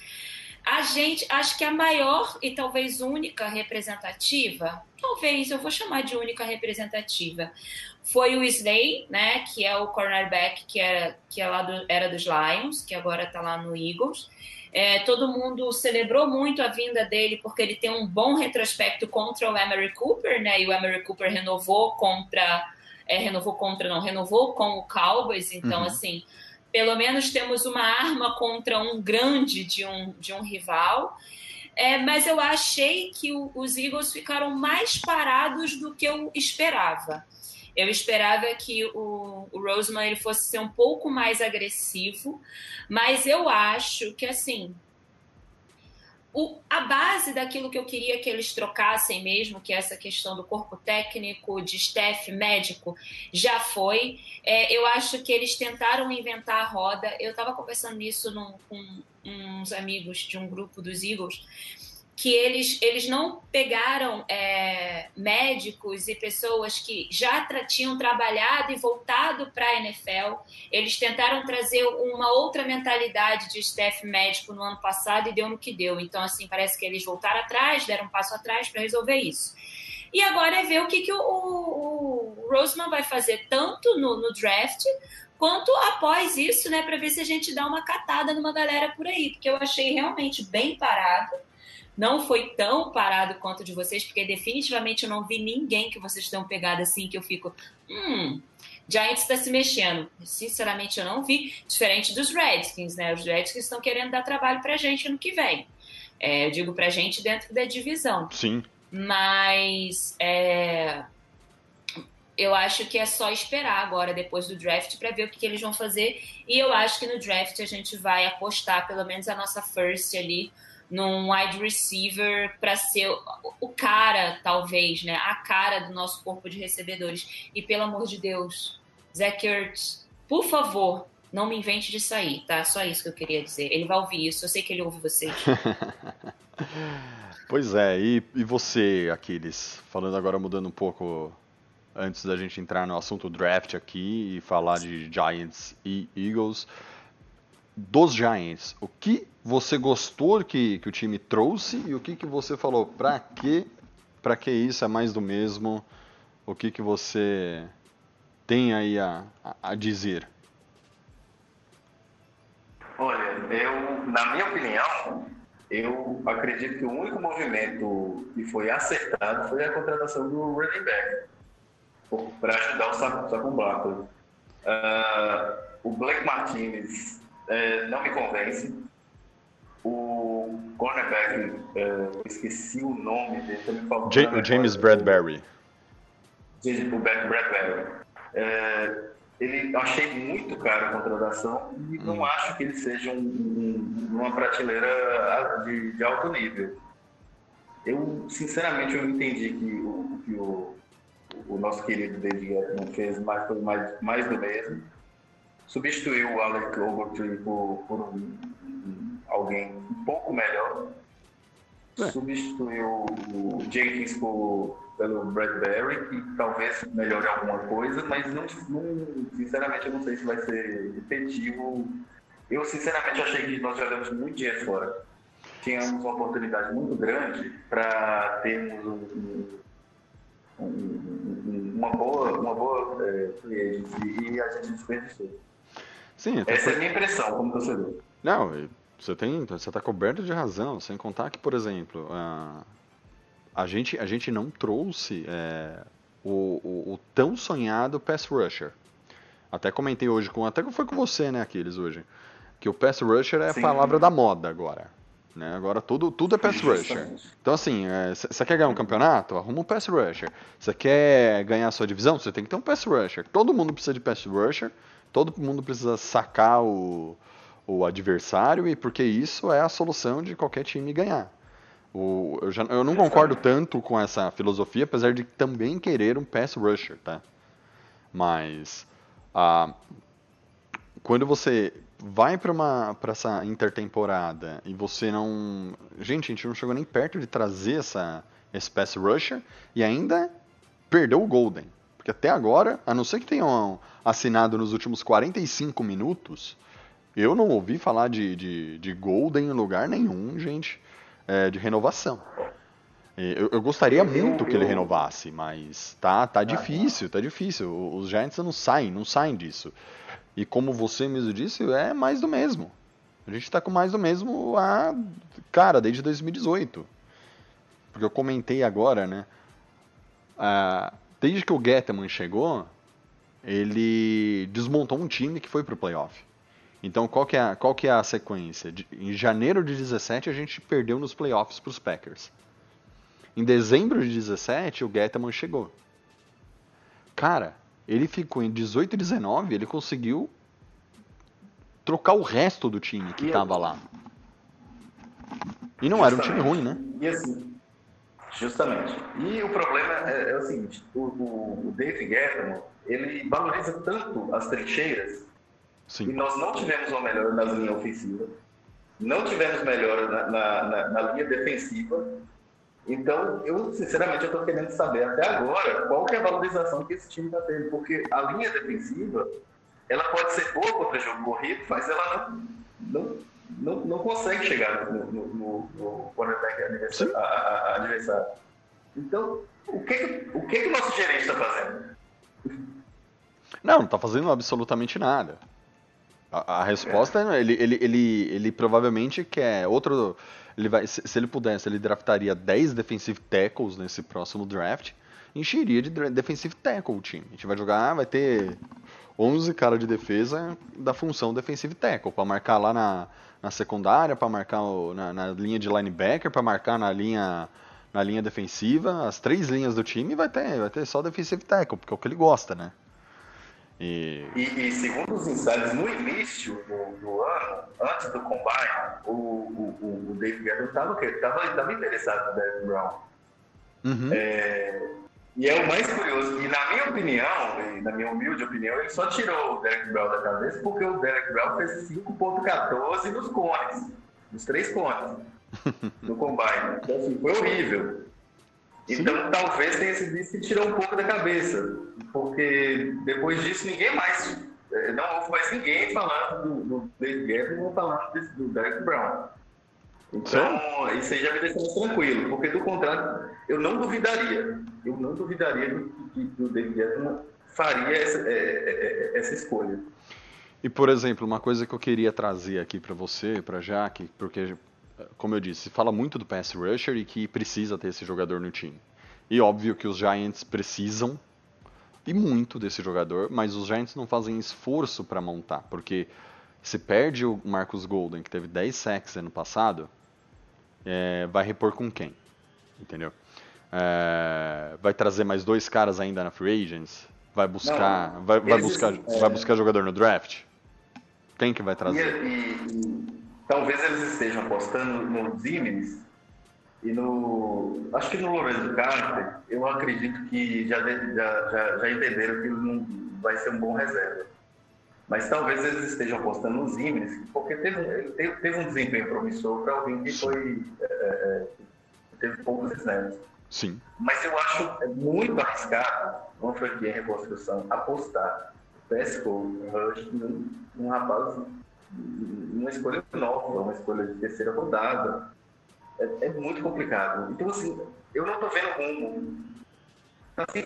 A gente, acho que a maior e talvez única representativa, talvez eu vou chamar de única representativa, foi o Slay, né, que é o cornerback que era, que é lá do, era dos Lions, que agora está lá no Eagles. É, todo mundo celebrou muito a vinda dele porque ele tem um bom retrospecto contra o Emery Cooper, né? E o Emery Cooper renovou contra, é, renovou contra não, renovou com o Cowboys. Então, uhum. assim, pelo menos temos uma arma contra um grande de um, de um rival. É, mas eu achei que o, os Eagles ficaram mais parados do que eu esperava. Eu esperava que o, o Roseman ele fosse ser um pouco mais agressivo, mas eu acho que assim o, a base daquilo que eu queria que eles trocassem mesmo, que é essa questão do corpo técnico, de staff médico, já foi. É, eu acho que eles tentaram inventar a roda. Eu estava conversando nisso num, com uns amigos de um grupo dos Eagles que eles, eles não pegaram é, médicos e pessoas que já tra tinham trabalhado e voltado para a NFL. Eles tentaram trazer uma outra mentalidade de staff médico no ano passado e deu no que deu. Então, assim, parece que eles voltaram atrás, deram um passo atrás para resolver isso. E agora é ver o que, que o, o, o Roseman vai fazer, tanto no, no draft quanto após isso, né, para ver se a gente dá uma catada numa galera por aí, porque eu achei realmente bem parado não foi tão parado quanto de vocês, porque definitivamente eu não vi ninguém que vocês tenham pegado assim, que eu fico, hum, Giants está se mexendo. Sinceramente, eu não vi, diferente dos Redskins, né? Os Redskins estão querendo dar trabalho para a gente no que vem. É, eu digo para a gente dentro da divisão. Sim. Mas é, eu acho que é só esperar agora, depois do draft, para ver o que, que, eles vão fazer. E eu acho que no draft a gente vai apostar, pelo menos a nossa first ali, num wide receiver para ser o cara, talvez, né? A cara do nosso corpo de recebedores. E pelo amor de Deus, Zach Ertz, por favor, não me invente de sair, tá? Só isso que eu queria dizer. Ele vai ouvir isso, eu sei que ele ouve vocês. *laughs* pois é, e, e você, Aquiles? Falando agora, mudando um pouco antes da gente entrar no assunto draft aqui e falar de Giants e Eagles dos Giants, o que você gostou que, que o time trouxe e o que, que você falou, pra que, pra que isso é mais do mesmo, o que, que você tem aí a, a dizer? Olha, eu, na minha opinião, eu acredito que o único movimento que foi acertado foi a contratação do running back para ajudar o Saquon Barkley. Uh, o Blake Martinez uh, não me convence. O cornerback, uh, esqueci o nome dele, tá me faltando. James Bradbury. O Bradbury. Uh, ele achei muito caro a contratação e não hum. acho que ele seja um, um, uma prateleira de, de, alto nível. Eu, sinceramente, eu entendi que o, que o, o nosso querido David Gettman fez mais, foi mais, mais do mesmo. Substituiu o Alec Ogletree por, por alguém um pouco melhor. É. Substituiu o Jenkins por pelo Bradbury, que talvez melhore alguma coisa, mas não, não, sinceramente eu não sei se vai ser efetivo. Eu sinceramente achei que nós jogamos muito dinheiro fora. Tínhamos uma oportunidade muito grande para termos um, um, uma boa, uma boa é, e a gente desperdiçou. Sim, Essa é a minha impressão como torcedor. Não, você tem, você está coberto de razão. Sem contar que, por exemplo, uh, a gente, a gente não trouxe é, o, o, o, tão sonhado pass rusher. Até comentei hoje com. Até que foi com você, né, Aquiles, hoje. Que o pass rusher é Sim. a palavra da moda agora. Né? Agora tudo, tudo é pass rusher. Então, assim, você é, quer ganhar um campeonato? Arruma um pass rusher. Você quer ganhar a sua divisão? Você tem que ter um pass rusher. Todo mundo precisa de pass rusher. Todo mundo precisa sacar o, o adversário, e porque isso é a solução de qualquer time ganhar. O, eu, já, eu não concordo tanto com essa filosofia, apesar de também querer um pass rusher, tá? Mas ah, quando você vai para uma para essa intertemporada e você não, gente, a gente não chegou nem perto de trazer essa esse pass rusher e ainda perdeu o Golden, porque até agora, a não ser que tenham assinado nos últimos 45 minutos, eu não ouvi falar de, de, de Golden em lugar nenhum, gente é, de renovação. Eu, eu gostaria muito que ele renovasse, mas tá, tá difícil, tá difícil. Os Giants não saem, não saem disso. E como você mesmo disse, é mais do mesmo. A gente tá com mais do mesmo a cara desde 2018. Porque eu comentei agora, né? Ah, desde que o Getman chegou, ele desmontou um time que foi pro playoff. Então, qual que é a, qual que é a sequência? De, em janeiro de 17, a gente perdeu nos playoffs para os Packers. Em dezembro de 17, o Gettman chegou. Cara, ele ficou em 18 e 19, ele conseguiu trocar o resto do time que estava lá. E não era um time ruim, né? E assim, justamente. E o problema é, é o seguinte, o, o, o Dave Gettman, ele valoriza tanto as trincheiras Sim. E nós não tivemos uma melhora na linha ofensiva, não tivemos melhora na, na, na, na linha defensiva. Então, eu, sinceramente, eu estou querendo saber até agora qual que é a valorização que esse time está tendo, porque a linha defensiva, ela pode ser boa contra jogo corrido, mas ela não, não, não, não consegue chegar no, no, no, no quarterback adversário. Então, o que, o que, que o nosso gerente está fazendo? Não, não está fazendo absolutamente nada. A, a resposta é, ele, ele, ele, ele provavelmente quer outro. Ele vai, se, se, ele pudesse, ele draftaria 10 defensive tackles nesse próximo draft. Encheria de defensive tackle o time. A gente vai jogar, vai ter 11 caras de defesa da função defensive tackle, para marcar lá na, na secundária, para marcar o, na, na, linha de linebacker, para marcar na linha na linha defensiva, as três linhas do time vai ter, vai ter só defensive tackle, porque é o que ele gosta, né? E... E, e, segundo os insiders, no início do, do, ano, antes do combine, o, o, o Dave Gaddon estava interessado no Derek Brown. Uhum. É, e é o mais curioso, e na minha opinião, na minha humilde opinião, ele só tirou o Derek Brown da cabeça porque o Derek Brown fez 5.14 nos cones, nos três cones, no combine. Então, assim, foi horrível. Então, Sim. talvez tenha sido isso que tirou um pouco da cabeça, porque depois disso ninguém mais, eh, não houve mais ninguém falando do, do Dave Gabriel ou falando do Derek Brown. Então, isso aí já me deixa mais tranquilo, porque do contrário, eu não duvidaria, eu não duvidaria que, o David Guetta faria essa, é, é, é, essa escolha. E, por exemplo, uma coisa que eu queria trazer aqui para você, para Jaque, porque, como eu disse, fala muito do pass rusher e que precisa ter esse jogador no time. E óbvio que os Giants precisam, e muito desse jogador, mas os Giants não fazem esforço para montar, porque se perde o Marcus Golden, que teve 10 sacks ano passado, é, vai repor com quem? Entendeu? É, vai trazer mais dois caras ainda na free agents? Vai buscar, não, vai, vai buscar, é... vai buscar jogador no draft? Quem que vai trazer? E, e, e, talvez eles estejam apostando no Zimenez e no. Acho que no Lorenzo Carter, eu acredito que já, já, já, já entenderam que ele não vai ser um bom reserva. Mas talvez eles estejam apostando nos Zimenez, porque teve, teve, teve, um desempenho promissor para alguém que foi. É, é, teve poucos snaps. Sim. Mas eu acho muito arriscado, uma franquia em reconstrução, apostar Pesco Rush num, num rapaz, numa escolha nova, uma escolha de terceira rodada. É, é muito complicado. Então, assim, eu não estou vendo rumo. Assim,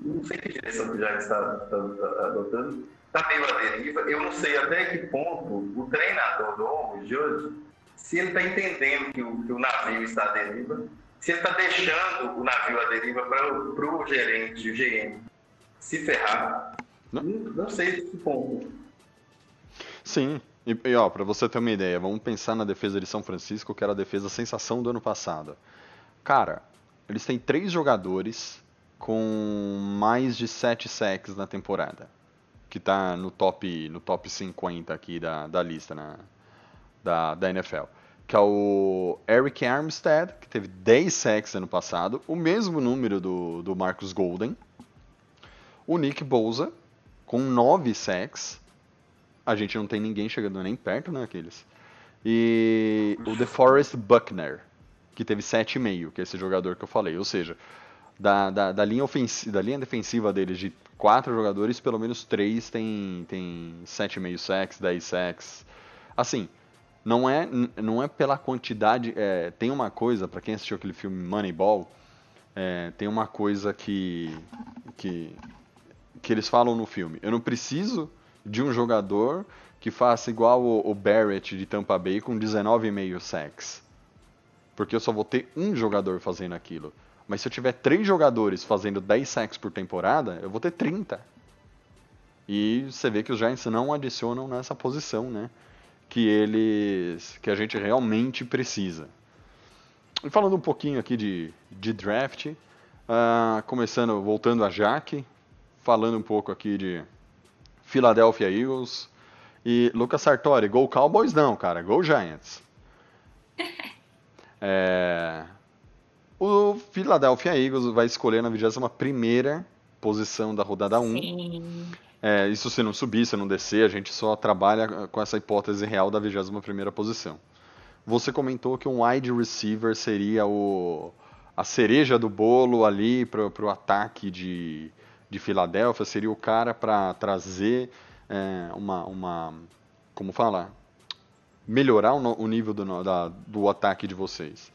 não sei que direção que já está, está, está adotando está meio à deriva. Eu não sei até que ponto o treinador novo, Júlio, se ele está entendendo que o, que o navio está à deriva, se ele está deixando o navio à deriva para o gerente, o GM, se ferrar. Não, não sei esse ponto. Sim, e, e ó, para você ter uma ideia, vamos pensar na defesa de São Francisco, que era a defesa sensação do ano passado. Cara, eles têm três jogadores com mais de sete sacks na temporada que está no top, no top 50 aqui da, da lista na, da, da NFL. Que é o Eric Armstead, que teve 10 sacks ano passado, o mesmo número do, do Marcus Golden. O Nick Bosa, com 9 sacks. A gente não tem ninguém chegando nem perto, né, aqueles. E o DeForest Buckner, que teve 7,5, que é esse jogador que eu falei. Ou seja, da, da, da, linha ofensiva, da linha defensiva deles de quatro jogadores, pelo menos três tem, tem 7,5 sacks, 10 sacks. Assim, não é, não é pela quantidade. É, tem uma coisa, para quem assistiu aquele filme Moneyball, é, tem uma coisa que, que, que eles falam no filme. Eu não preciso de um jogador que faça igual o, o Barrett de Tampa Bay com 19,5 sacks. Porque eu só vou ter um jogador fazendo aquilo. Mas se eu tiver três jogadores fazendo 10 sacks por temporada, eu vou ter 30. E você vê que os Giants não adicionam nessa posição, né? Que eles. que a gente realmente precisa. E falando um pouquinho aqui de, de draft, uh, começando, voltando a Jaque, falando um pouco aqui de Philadelphia Eagles. E Lucas Sartori, Go Cowboys não, cara, Go Giants. *laughs* É, o Philadelphia Eagles vai escolher na 21 posição da rodada 1. Sim. É, isso se não subir, se não descer, a gente só trabalha com essa hipótese real da 21 posição. Você comentou que um wide receiver seria o, a cereja do bolo ali para o ataque de, de Filadélfia, seria o cara para trazer é, uma, uma. Como fala? Melhorar o, o nível do, da, do ataque de vocês.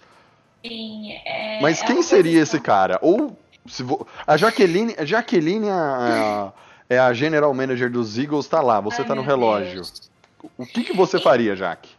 Sim, é, Mas é quem seria esse cara? Ou se vo... a Jaqueline, a Jaqueline é a, é a general manager dos Eagles, tá lá, você Ai, tá no relógio. Deus. O que, que você faria, Jaque?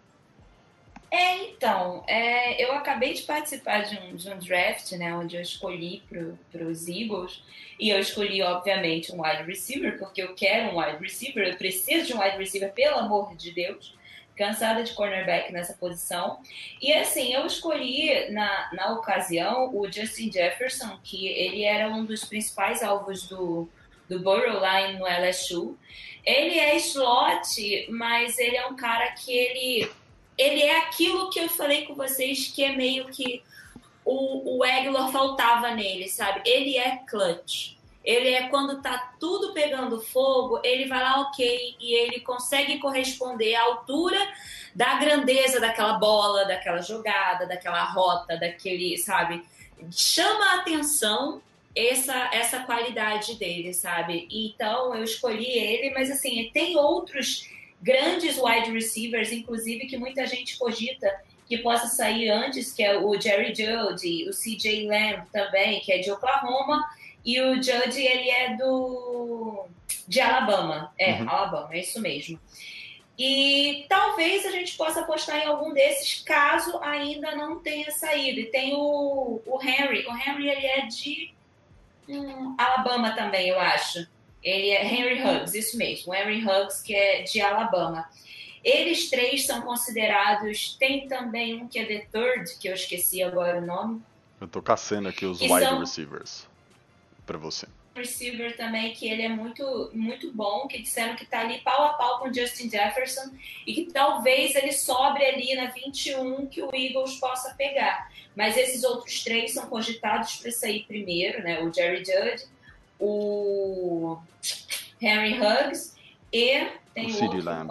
É, então, é, eu acabei de participar de um, de um draft, né, onde eu escolhi para os Eagles, e eu escolhi, obviamente, um wide receiver, porque eu quero um wide receiver, eu preciso de um wide receiver, pelo amor de Deus cansada de cornerback nessa posição. E assim, eu escolhi na, na ocasião o Justin Jefferson, que ele era um dos principais alvos do, do Burrow lá no LSU. Ele é slot, mas ele é um cara que ele, ele é aquilo que eu falei com vocês, que é meio que o, o Aguilar faltava nele, sabe? Ele é clutch. Ele é quando tá tudo pegando fogo, ele vai lá, ok, e ele consegue corresponder à altura da grandeza daquela bola, daquela jogada, daquela rota, daquele, sabe? Chama a atenção essa, essa qualidade dele, sabe? Então eu escolhi ele, mas assim, tem outros grandes wide receivers, inclusive, que muita gente cogita que possa sair antes, que é o Jerry Jeudy, o CJ Lamb também, que é de Oklahoma, e o Judge, ele é do de Alabama. É, uhum. Alabama, é isso mesmo. E talvez a gente possa apostar em algum desses, caso ainda não tenha saído. E tem o, o Henry. O Henry, ele é de hum, Alabama também, eu acho. Ele é Henry Huggs, isso mesmo. O Henry Huggs, que é de Alabama. Eles três são considerados. Tem também um que é The Third, que eu esqueci agora o nome. Eu tô caçando aqui os wide são... receivers para você. Receiver também, que ele é muito, muito bom, que disseram que tá ali pau a pau com o Justin Jefferson e que talvez ele sobre ali na 21 que o Eagles possa pegar. Mas esses outros três são cogitados para sair primeiro, né? O Jerry Judd, o Henry Huggs e tem o City Lamb.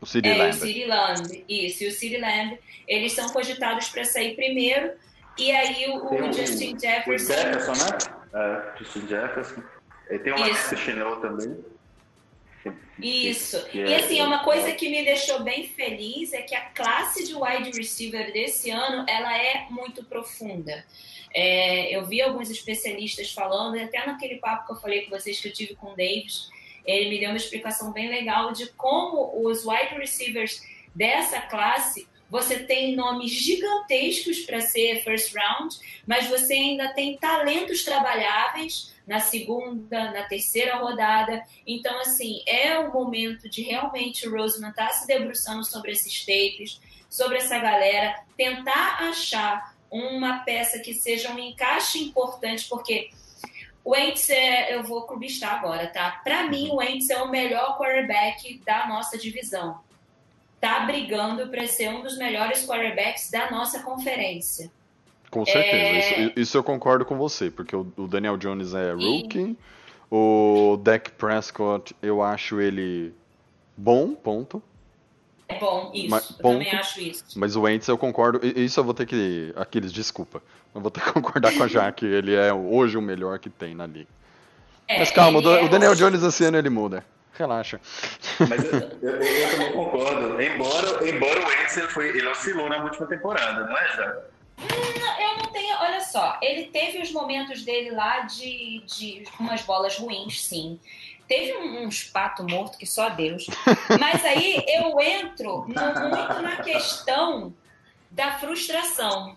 O City é, Lamb. O City Lamb. Isso, e o City Lamb. Eles são cogitados para sair primeiro. E aí o, o Justin Jefferson. O Jefferson, né? É, Justin Jefferson. E tem uma. Chanel também. Isso. Que, que e assim, é, uma coisa que me deixou bem feliz é que a classe de wide receiver desse ano, ela é muito profunda. É, eu vi alguns especialistas falando, até naquele papo que eu falei com vocês que eu tive com o Davis, ele me deu uma explicação bem legal de como os wide receivers dessa classe você tem nomes gigantescos para ser first round, mas você ainda tem talentos trabalháveis na segunda, na terceira rodada. Então, assim, é o momento de realmente o Roseman estar tá se debruçando sobre esses tapes, sobre essa galera, tentar achar uma peça que seja um encaixe importante, porque o Ents é, eu vou clubistar agora, tá? Para mim, o Ents é o melhor quarterback da nossa divisão está brigando para ser um dos melhores quarterbacks da nossa conferência. Com certeza, é... isso, isso, eu concordo com você, porque o, o Daniel Jones é rookie, e... o Dak Prescott eu acho ele bom, ponto. É bom, isso, Mas, eu ponto, também acho isso. Mas o Wentz eu concordo, isso eu vou ter que, Aquiles, desculpa, eu vou ter que *laughs* concordar com a Jaque, ele é hoje o melhor que tem na liga. É, Mas calma, o, é Daniel Jones esse ano ele muda. Relaxa. Mas eu, eu, eu, também concordo. Embora, embora o Wentz foi, ele oscilou na última temporada, não é, já? eu não tenho. Olha só, ele teve os momentos dele lá de, de umas bolas ruins, sim. Teve um, um espato morto que só Deus. Mas aí eu entro no, muito na questão da frustração.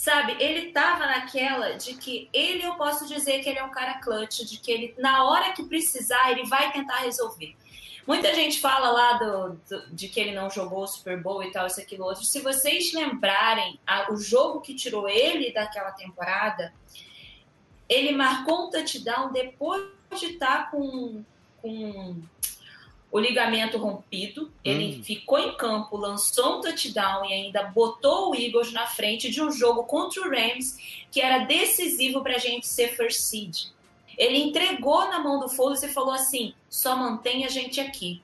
Sabe, ele tava naquela de que ele, eu posso dizer que ele é um cara clutch, de que ele, na hora que precisar, ele vai tentar resolver. Muita gente fala lá do, do, de que ele não jogou o Super Bowl e tal, isso, aquilo, outro. Se vocês lembrarem a, o jogo que tirou ele daquela temporada, ele marcou um touchdown depois de estar tá com, com o ligamento rompido, ele hum. ficou em campo, lançou um touchdown e ainda botou o Eagles na frente de um jogo contra o Rams que era decisivo para a gente ser first seed. Ele entregou na mão do Foles e falou assim: só mantém a gente aqui.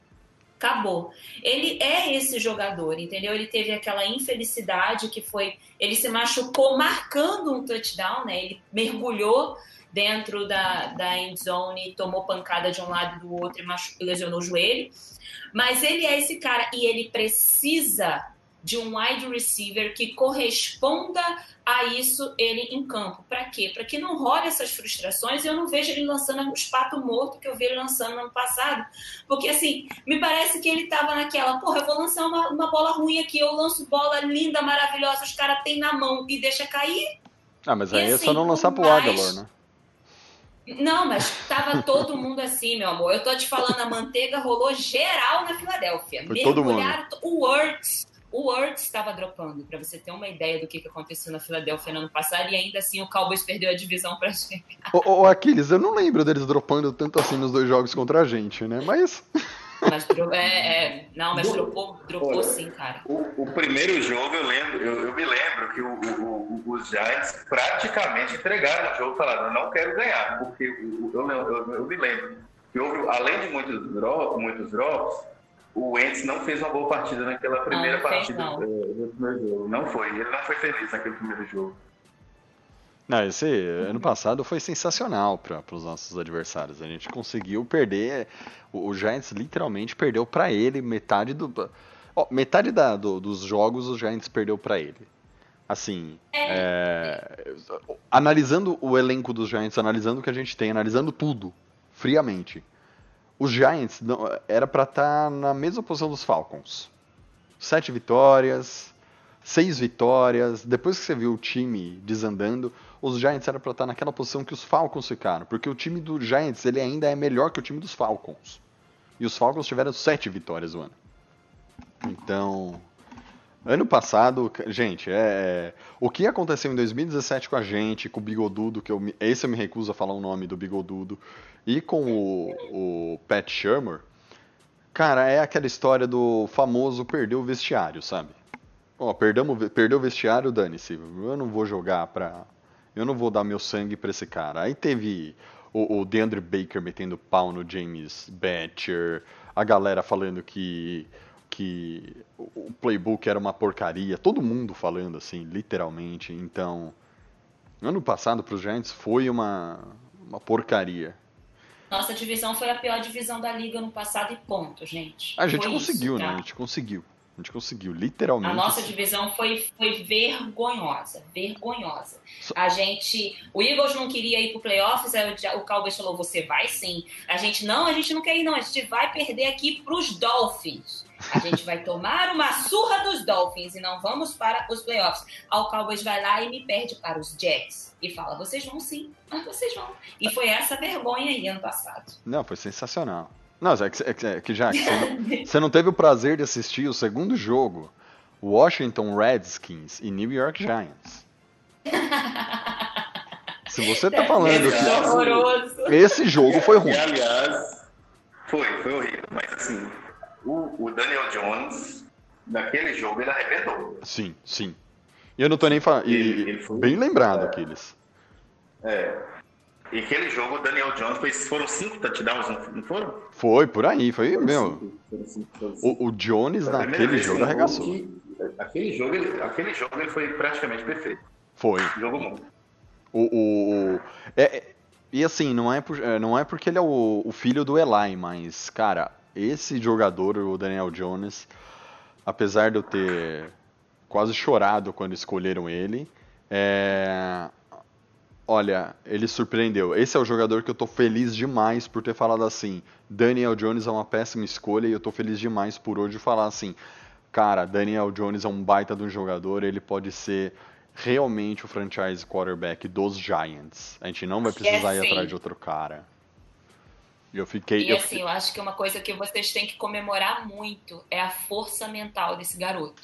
Acabou. Ele é esse jogador, entendeu? Ele teve aquela infelicidade que foi. Ele se machucou marcando um touchdown, né? Ele mergulhou dentro da, da end zone, tomou pancada de um lado e do outro e lesionou o joelho. Mas ele é esse cara e ele precisa de um wide receiver que corresponda a isso ele em campo. Para quê? Para que não role essas frustrações e eu não vejo ele lançando o espato morto que eu vi ele lançando no ano passado. Porque, assim, me parece que ele estava naquela, porra, eu vou lançar uma, uma bola ruim aqui, eu lanço bola linda, maravilhosa, os caras têm na mão e deixa cair. Ah, mas aí e, assim, é só assim, não lançar pro. Aguilar, né? Não, mas tava todo mundo assim, meu amor. Eu tô te falando, a manteiga rolou geral na Filadélfia. Foi todo mundo. O Words, o Words estava dropando, para você ter uma ideia do que, que aconteceu na Filadélfia no ano passado, e ainda assim o Cowboys perdeu a divisão pra gente. Ô, ô Aquiles, eu não lembro deles dropando tanto assim nos dois jogos contra a gente, né? Mas. Mas é, é, não, mas dropou, dropou sim, cara. O, o, primeiro jogo eu lembro, eu, eu me lembro que o, o, os Giants praticamente entregaram o jogo eu não quero ganhar, porque eu, eu, eu me lembro que houve, além de muitos, drop, muitos drops, o Wentz não fez uma boa partida naquela primeira não, não partida fez, não. do primeiro jogo. Não foi, ele não foi feliz naquele primeiro jogo. Não, esse ano passado foi sensacional para os nossos adversários. A gente conseguiu perder. O, o Giants literalmente perdeu para ele metade do. Ó, metade da- do- dos jogos o Giants perdeu pra ele. Assim, é, analisando o elenco dos Giants, analisando o que a gente tem, analisando tudo, friamente, os Giants não- era pra estar na mesma posição dos Falcons. Sete vitórias, seis vitórias. Depois que você viu o time desandando, os Giants era pra estar naquela posição que os Falcons ficaram, porque o time do Giants ele ainda é melhor que o time dos Falcons. E os Falcons tiveram sete vitórias no ano. Então, ano passado, gente, é o que aconteceu em 2017 com a gente, com o Bigodudo, que eu esse eu me recuso a falar o nome do Bigodudo, e com o, o Pat Shermer, cara, é aquela história do famoso perder o vestiário, sabe? Ó, perdemos, perdeu o vestiário, dane-se. Eu não vou jogar pra. Eu não vou dar meu sangue pra esse cara. Aí teve o, o DeAndre Baker metendo pau no James Batcher, a galera falando que, que o playbook era uma porcaria, todo mundo falando assim, literalmente. Então, ano passado pros Giants foi uma, uma porcaria. Nossa divisão foi a pior divisão da liga no passado e ponto, gente. A gente Foi conseguiu, isso, né? tá? A gente conseguiu. A gente conseguiu, literalmente. A nossa divisão foi, foi vergonhosa, vergonhosa. Só- A gente, o Eagles não queria ir pro playoffs, aí o, o Cowboys falou, você vai sim. A gente, não, a gente não quer ir não, a gente vai perder aqui pros Dolphins. A gente vai tomar uma surra dos Dolphins e não vamos para os playoffs. Aí o Cowboys vai lá e me perde para os Jets. E fala, vocês vão sim, mas vocês vão. E foi essa vergonha aí ano passado. Não, foi sensacional. Não, é que, é que- é que já que você, não, *laughs* você não teve o prazer de assistir o segundo jogo, Washington Redskins e New York Giants. Se você tá falando que é horroroso. esse jogo foi ruim. E aliás, foi, foi horrível. Mas assim, o, o Daniel Jones, naquele jogo, ele arrebentou. Sim, sim. E eu não tô nem falando. e- Ele- ele foi- bem lembrado, é. Aquiles. É. E aquele jogo, o Daniel Jones, foi, foram cinco touchdowns, não não foram? Foi por aí, foi, Foram meu. cinco, foram cinco, foram cinco. O, o Jones naquele jogo arregaçou. que- aquele, jogo, ele, aquele jogo ele foi praticamente perfeito. Foi. Jogou muito. O, o, o- é, é- e assim, não é, por- é, não é porque ele é o, o filho do Eli, mas, cara, esse jogador, o Daniel Jones, apesar de eu ter quase chorado quando escolheram ele, é, olha, ele surpreendeu. Esse é o jogador que eu tô feliz demais por ter falado assim. Daniel Jones é uma péssima escolha e eu tô feliz demais por hoje falar assim. Cara, Daniel Jones é um baita de um jogador, ele pode ser realmente o franchise quarterback dos Giants. A gente não vai precisar ir assim. atrás de outro cara. E eu fiquei. E eu assim, eu acho que uma coisa que vocês têm que comemorar muito é a força mental desse garoto.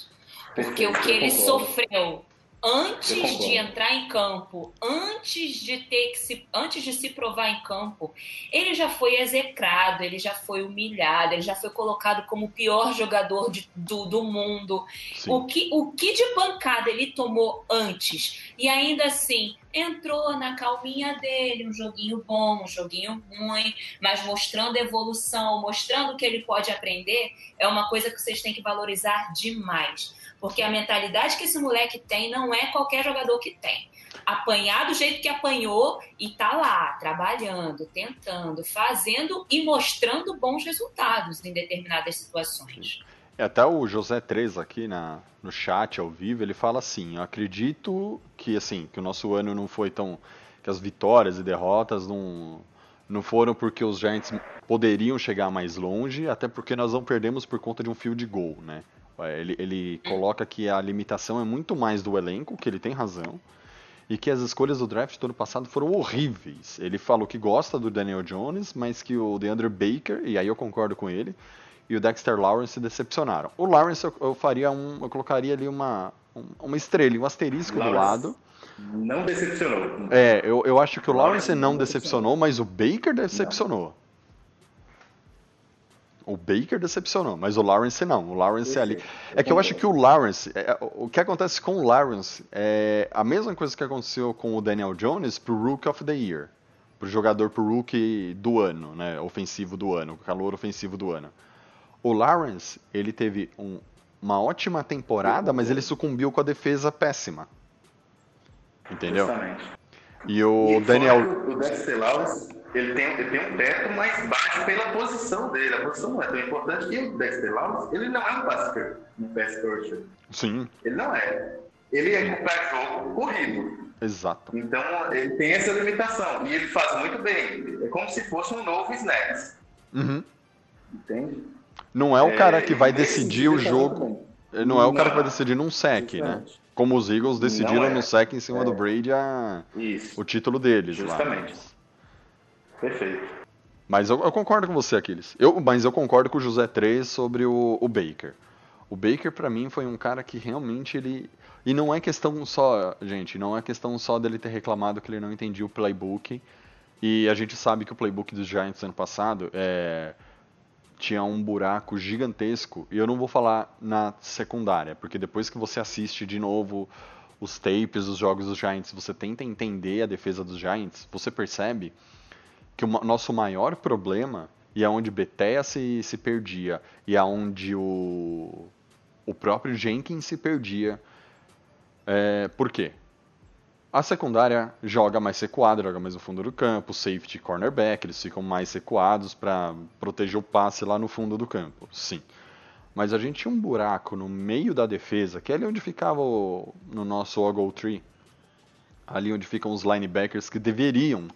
Porque o que ele sofreu Eu antes de entrar em campo, antes de ter que se, antes de se provar em campo, ele já foi execrado, ele já foi humilhado, ele já foi colocado como o pior jogador de- do, do mundo. Sim. O que, o que de pancada ele tomou antes? E ainda assim, entrou na calminha dele, um joguinho bom, um joguinho ruim, mas mostrando evolução, mostrando que ele pode aprender, é uma coisa que vocês têm que valorizar demais. Porque a mentalidade que esse moleque tem não é qualquer jogador que tem. Apanhar do jeito que apanhou e tá lá, trabalhando, tentando, fazendo e mostrando bons resultados em determinadas situações. É, Até o José 3 aqui na, no chat ao vivo, ele fala assim, eu acredito que assim, que o nosso ano não foi tão que as vitórias e derrotas não não foram porque os Giants poderiam chegar mais longe, até porque nós não perdemos por conta de um field goal, né? Ele, ele coloca que a limitação é muito mais do elenco, que ele tem razão, e que as escolhas do draft do ano passado foram horríveis. Ele falou que gosta do Daniel Jones, mas que o DeAndre Baker, e aí eu concordo com ele, e o Dexter Lawrence se decepcionaram. O Lawrence eu, eu faria um, eu colocaria ali uma, um- uma estrela, um asterisco do Lawrence. lado. Não decepcionou. É, eu, eu acho que o Lawrence Lawrence não decepcionou, mas o Baker decepcionou. O Baker decepcionou, mas o Lawrence não. O Lawrence ali. É que eu acho que o Lawrence. é, o que acontece com o Lawrence é a mesma coisa que aconteceu com o Daniel Jones pro Rookie of the Year. Pro jogador pro Rookie do ano, né? Ofensivo do ano, calor ofensivo do ano. O Lawrence, ele teve um- uma ótima temporada, mas ele sucumbiu com a defesa péssima. Entendeu? Justamente. E o E Daniel. O Dexter Lawrence, ele tem, ele tem um teto mais baixo pela posição dele. A posição não é tão importante. E o Dexter Lawrence, ele não é um pass, um pass rusher. Sim. Ele não é. Ele é para jogo corrido. Exato. Então, ele tem essa limitação. E ele faz muito bem. É como se fosse um novo Snacks. Uhum. Entende? Não é o cara que vai É, decidir o jogo. Ele Não é o cara que vai decidir num sec, né? Justamente. Como os Eagles decidiram é. no sec em cima É. do Brady a- o título deles lá. Justamente. Perfeito. Mas eu, eu concordo com você, Aquiles. Eu, mas eu concordo com o José 3 sobre o, o Baker. O Baker, pra mim, foi um cara que realmente ele. E não é questão só, gente, não é questão só dele ter reclamado que ele não entendia o playbook. E a gente sabe que o playbook dos Giants ano passado é, tinha um buraco gigantesco. E eu não vou falar na secundária, porque depois que você assiste de novo os tapes dos jogos dos Giants, você tenta entender a defesa dos Giants, você percebe que o nosso maior problema, e aonde Betea se, se perdia, e aonde o, o próprio Jenkins se perdia, é, por quê? A secundária joga mais recuada, joga mais no fundo do campo, safety cornerback, eles ficam mais recuados para proteger o passe lá no fundo do campo, sim. Mas a gente tinha um buraco no meio da defesa, que é ali onde ficava o, no nosso Ogle Tree, ali onde ficam os linebackers que deveriam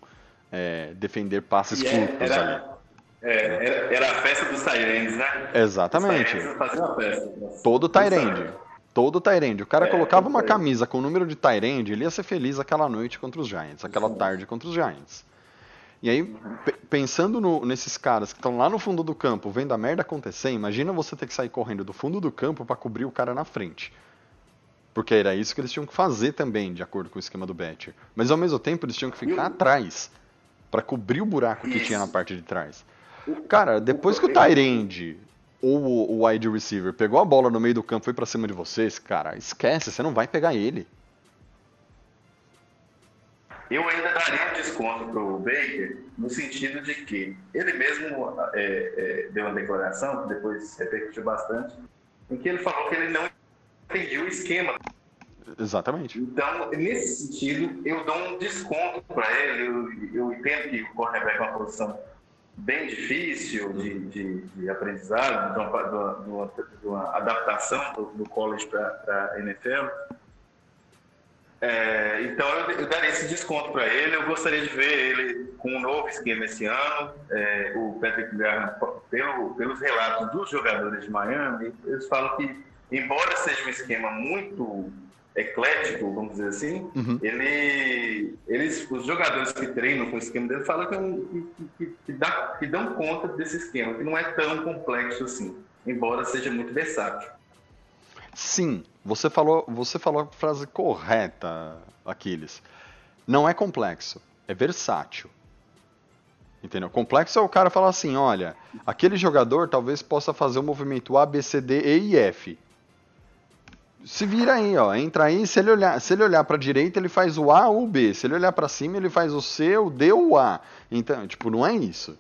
é, defender passes E é- curtos ali. era, é, era, era a festa dos Tyrants, né? Exatamente. Festa. Todo Tyrande. Todo Tyrande. O cara É, colocava uma todo camisa com o número de Tyrande, ele ia ser feliz aquela noite contra os Giants, aquela Sim. tarde contra os Giants. E aí, pe- pensando no- nesses caras que estão lá no fundo do campo, vendo a merda acontecer, imagina você ter que sair correndo do fundo do campo para cobrir o cara na frente. Porque era isso que eles tinham que fazer também, de acordo com o esquema do Betcher. Mas ao mesmo tempo, eles tinham que ficar atrás para cobrir o buraco que Isso. tinha na parte de trás. Cara, depois que o Tyrande ou o- o wide receiver pegou a bola no meio do campo e foi pra cima de vocês, cara, esquece, você não vai pegar ele. Eu ainda daria um desconto pro Baker, no sentido de que ele mesmo é, é, deu uma declaração, que depois repercutiu bastante, em que ele falou que ele não entendia o esquema. Exatamente. Então, nesse sentido, eu dou um desconto para ele. Eu, eu entendo que o cornerback é uma posição bem difícil de, de, de aprendizado, de uma, de uma- de uma- adaptação do, do college para a NFL. É, então eu, eu daria esse desconto para ele. Eu gostaria de ver ele com um novo esquema esse ano. É, o Patrick Graham, pelo, pelos relatos dos jogadores de Miami, eles falam que, embora seja um esquema muito eclético, vamos dizer assim, Uhum. ele, eles, os jogadores que treinam com o esquema dele falam que, é um- que, que- que dá- que dão conta desse esquema, que não é tão complexo assim, embora seja muito versátil. Sim, você falou, você falou a frase correta, Aquiles. Não é complexo, é versátil. Entendeu? Complexo é o cara falar assim, olha, aquele jogador talvez possa fazer o movimento A, B, C, D, E e F. Se vira aí, ó, entra aí, se ele olhar, se ele olhar para direita, ele faz o A ou o B. Se ele olhar para cima, ele faz o C, o D ou o A. Então, tipo, não é isso.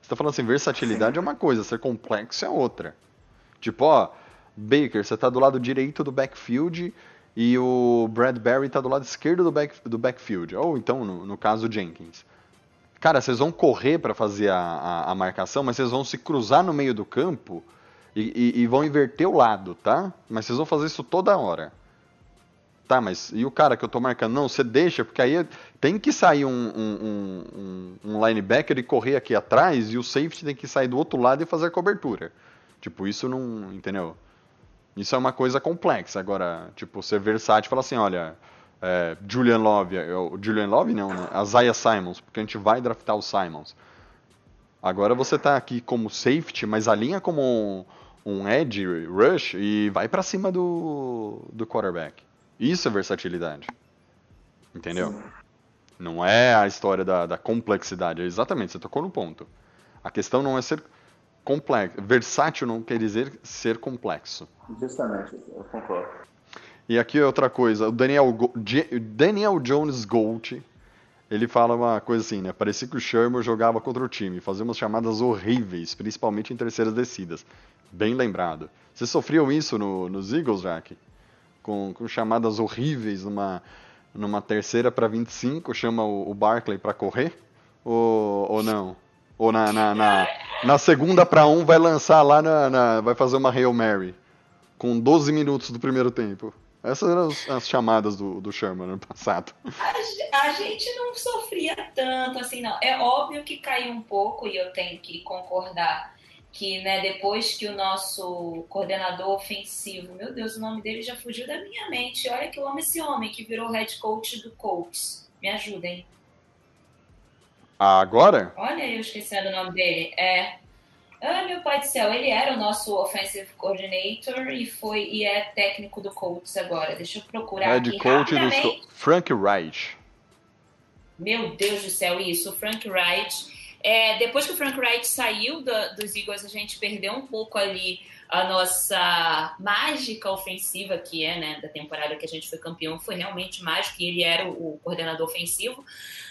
Você tá falando assim, versatilidade é uma coisa, ser complexo é outra. Tipo, ó, Baker, você tá do lado direito do backfield e o Bradbury tá do lado esquerdo do, back, do backfield. Ou então, no, no caso, Jenkins. Cara, vocês vão correr para fazer a, a, a marcação, mas vocês vão se cruzar no meio do campo e, e- e vão inverter o lado, tá? Mas vocês vão fazer isso toda hora. Tá, mas e o cara que eu tô marcando? Não, você deixa, porque aí tem que sair um, um, um- um- linebacker e correr aqui atrás, e o safety tem que sair do outro lado e fazer a cobertura. Tipo, isso não. Entendeu? Isso é uma coisa complexa. Agora, tipo, ser versátil e falar assim: olha, é, Julian Love, eu- Julian Love não, né? Isaiah Simons, porque a gente vai draftar o Simons. Agora você tá aqui como safety, mas alinha como um, um edge rush e vai pra cima do, do quarterback. Isso é versatilidade. Entendeu? Não é a história da, da complexidade. Exatamente, você tocou no ponto. A questão não é ser complexo. Versátil não quer dizer ser complexo. Justamente, eu concordo. E aqui é outra coisa, o Daniel, Go- Daniel Jones Gold, ele fala uma coisa assim, né? Parecia que o Sherman jogava contra o time, fazia umas chamadas horríveis, principalmente em terceiras descidas. Bem lembrado. Vocês sofriam isso no, nos Eagles, Jack? Com, com chamadas horríveis numa, numa terceira para 25, chama o, o Barkley para correr? Ou, ou não? Ou na, na, na, na segunda para um vai lançar lá na, na, Vai fazer uma Hail Mary. Com 12 minutos do primeiro tempo. Essas eram as, as chamadas do, do Sherman no ano passado. A, a, gente não sofria tanto assim, não. É óbvio que caiu um pouco, e eu tenho que concordar que né, depois que o nosso coordenador ofensivo, meu Deus, o nome dele já fugiu da minha mente. Olha que eu amo esse homem que virou head coach do Colts. Me ajudem. Agora? Olha, eu esquecendo o nome dele. É. Ah, meu pai do céu, ele era o nosso offensive coordinator e foi e é técnico do Colts agora. Deixa eu procurar Head aqui coach rapidamente. do Frank Reich. Meu Deus do céu, isso, o Frank Wright. É, depois que o Frank Wright saiu do, dos Eagles, a gente perdeu um pouco ali a nossa mágica ofensiva, que é, né, da temporada que a gente foi campeão, foi realmente mágico, e ele era o, o coordenador ofensivo,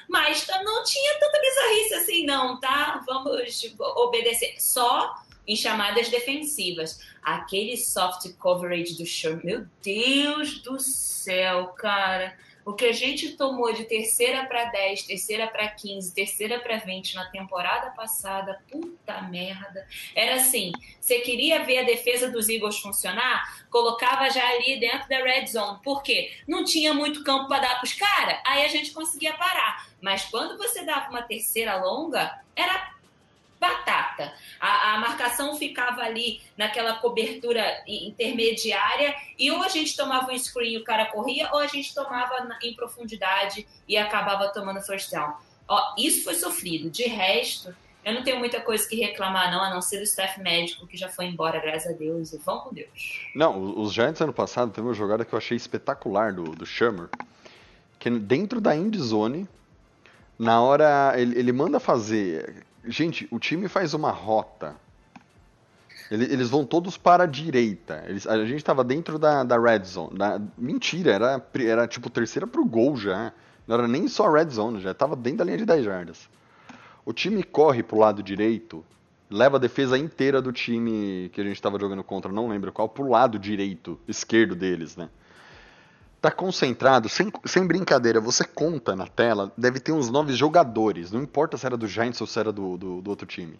mas não tinha tanta bizarrice assim, não, tá? Vamos obedecer. Só em chamadas defensivas. Aquele soft coverage do show, meu Deus do céu, cara. O que a gente tomou de terceira para 10, terceira para 15, terceira para 20 na temporada passada, puta merda. Era assim: você queria ver a defesa dos Eagles funcionar? Colocava já ali dentro da red zone. Por quê? Não tinha muito campo para dar para os caras, aí a gente conseguia parar. Mas quando você dava uma terceira longa, era batata. A, a, marcação ficava ali naquela cobertura intermediária e ou a gente tomava um screen e o cara corria, ou a gente tomava em profundidade e acabava tomando first down. Ó, isso foi sofrido. De resto, eu não tenho muita coisa que reclamar, não, a não ser do staff médico que já foi embora, graças a Deus, e vão com Deus. Não, os Giants ano passado teve uma jogada que eu achei espetacular do, do Shermer, que dentro da end zone, na hora ele, ele manda fazer Gente, o time faz uma rota. Eles vão todos para a direita. Eles, a gente estava dentro da, da red zone. Da, mentira, era, era tipo terceira pro gol já. Não era nem só red zone, já estava dentro da linha de 10 jardas. O time corre pro lado direito, leva a defesa inteira do time que a gente estava jogando contra, não lembro qual, pro lado direito, esquerdo deles, né? Tá concentrado, sem, sem brincadeira, você conta na tela, deve ter uns nove jogadores, não importa se era do Giants ou se era do, do, do outro time.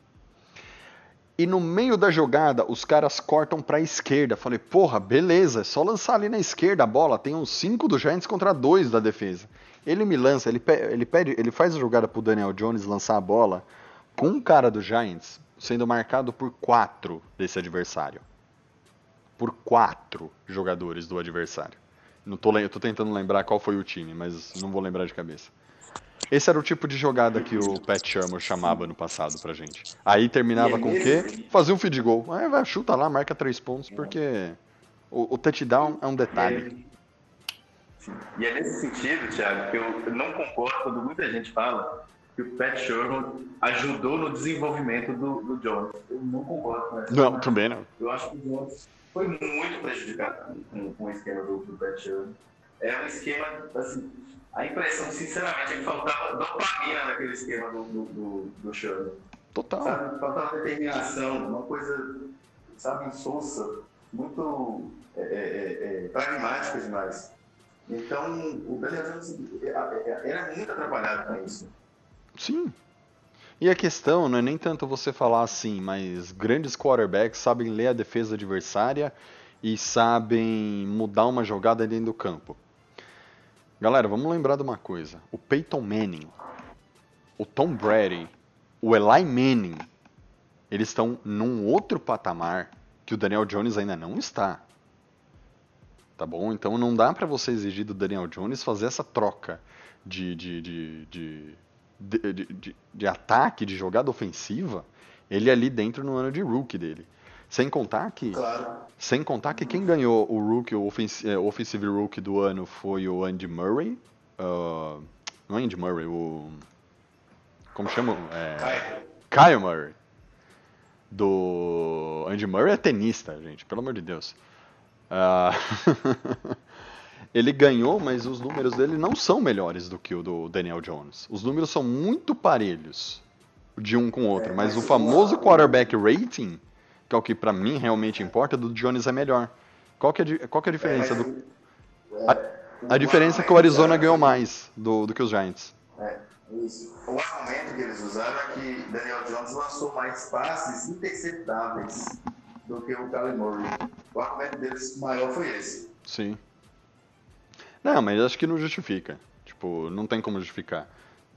E no meio da jogada, os caras cortam pra esquerda. Falei, porra, beleza, é só lançar ali na esquerda a bola. Tem uns cinco do Giants contra dois da defesa. Ele me lança, ele, ele, pede, ele faz a jogada pro Daniel Jones lançar a bola com um cara do Giants sendo marcado por quatro desse adversário. Por quatro jogadores do adversário. Não tô, eu tô tentando lembrar qual foi o time, mas não vou lembrar de cabeça. Esse era o tipo de jogada que o Pat Shermer chamava no passado pra gente. Aí terminava com o quê? Fazia um feed goal. Aí vai, chuta lá, marca três pontos, porque o, o touchdown é um detalhe. E é nesse sentido, Thiago, que eu não concordo quando muita gente fala que o Pat Sherman ajudou no desenvolvimento do, do Jones. Eu não concordo com essa. Não, também não. Eu acho que o Jones foi muito prejudicado com, com o esquema do, do Pat Sherman. É um esquema, assim, a impressão, sinceramente, é que faltava dopamina naquele esquema do, do, do, do Sherman. Total. Sabe? Faltava determinação, uma coisa, sabe, insossa, muito é, é, é, é pragmática demais. Então, o Daniel Jones era muito atrapalhado com isso. Sim. E a questão não é nem tanto você falar assim, mas grandes quarterbacks sabem ler a defesa adversária e sabem mudar uma jogada dentro do campo. Galera, vamos lembrar de uma coisa. O Peyton Manning, o Tom Brady, o Eli Manning, eles estão num outro patamar que o Daniel Jones ainda não está. Tá bom? Então não dá para você exigir do Daniel Jones fazer essa troca de, de, de, de de, de, de, ataque, de jogada ofensiva, ele é ali dentro no ano de rookie dele. Sem contar que, claro. sem contar que quem ganhou o rookie, o offensive, é, offensive rookie do ano foi o Andy Murray. Uh, não é Andy Murray, o como chama? É, Kyle Murray. Do Andy Murray é tenista, gente, pelo amor de Deus. Uh... *laughs* ele ganhou, mas os números dele não são melhores do que o do Daniel Jones. Os números são muito parelhos de um com o outro, mas o famoso quarterback rating, que é o que para mim realmente importa, do Jones é melhor. Qual que é, qual que é a diferença do a, a diferença é que o Arizona ganhou mais do, do que os Giants. É. Isso. O argumento que eles usaram é que Daniel Jones lançou mais passes interceptáveis do que o Kyler Murray. O argumento deles maior foi esse. Sim. Não, mas acho que não justifica. Tipo, não tem como justificar.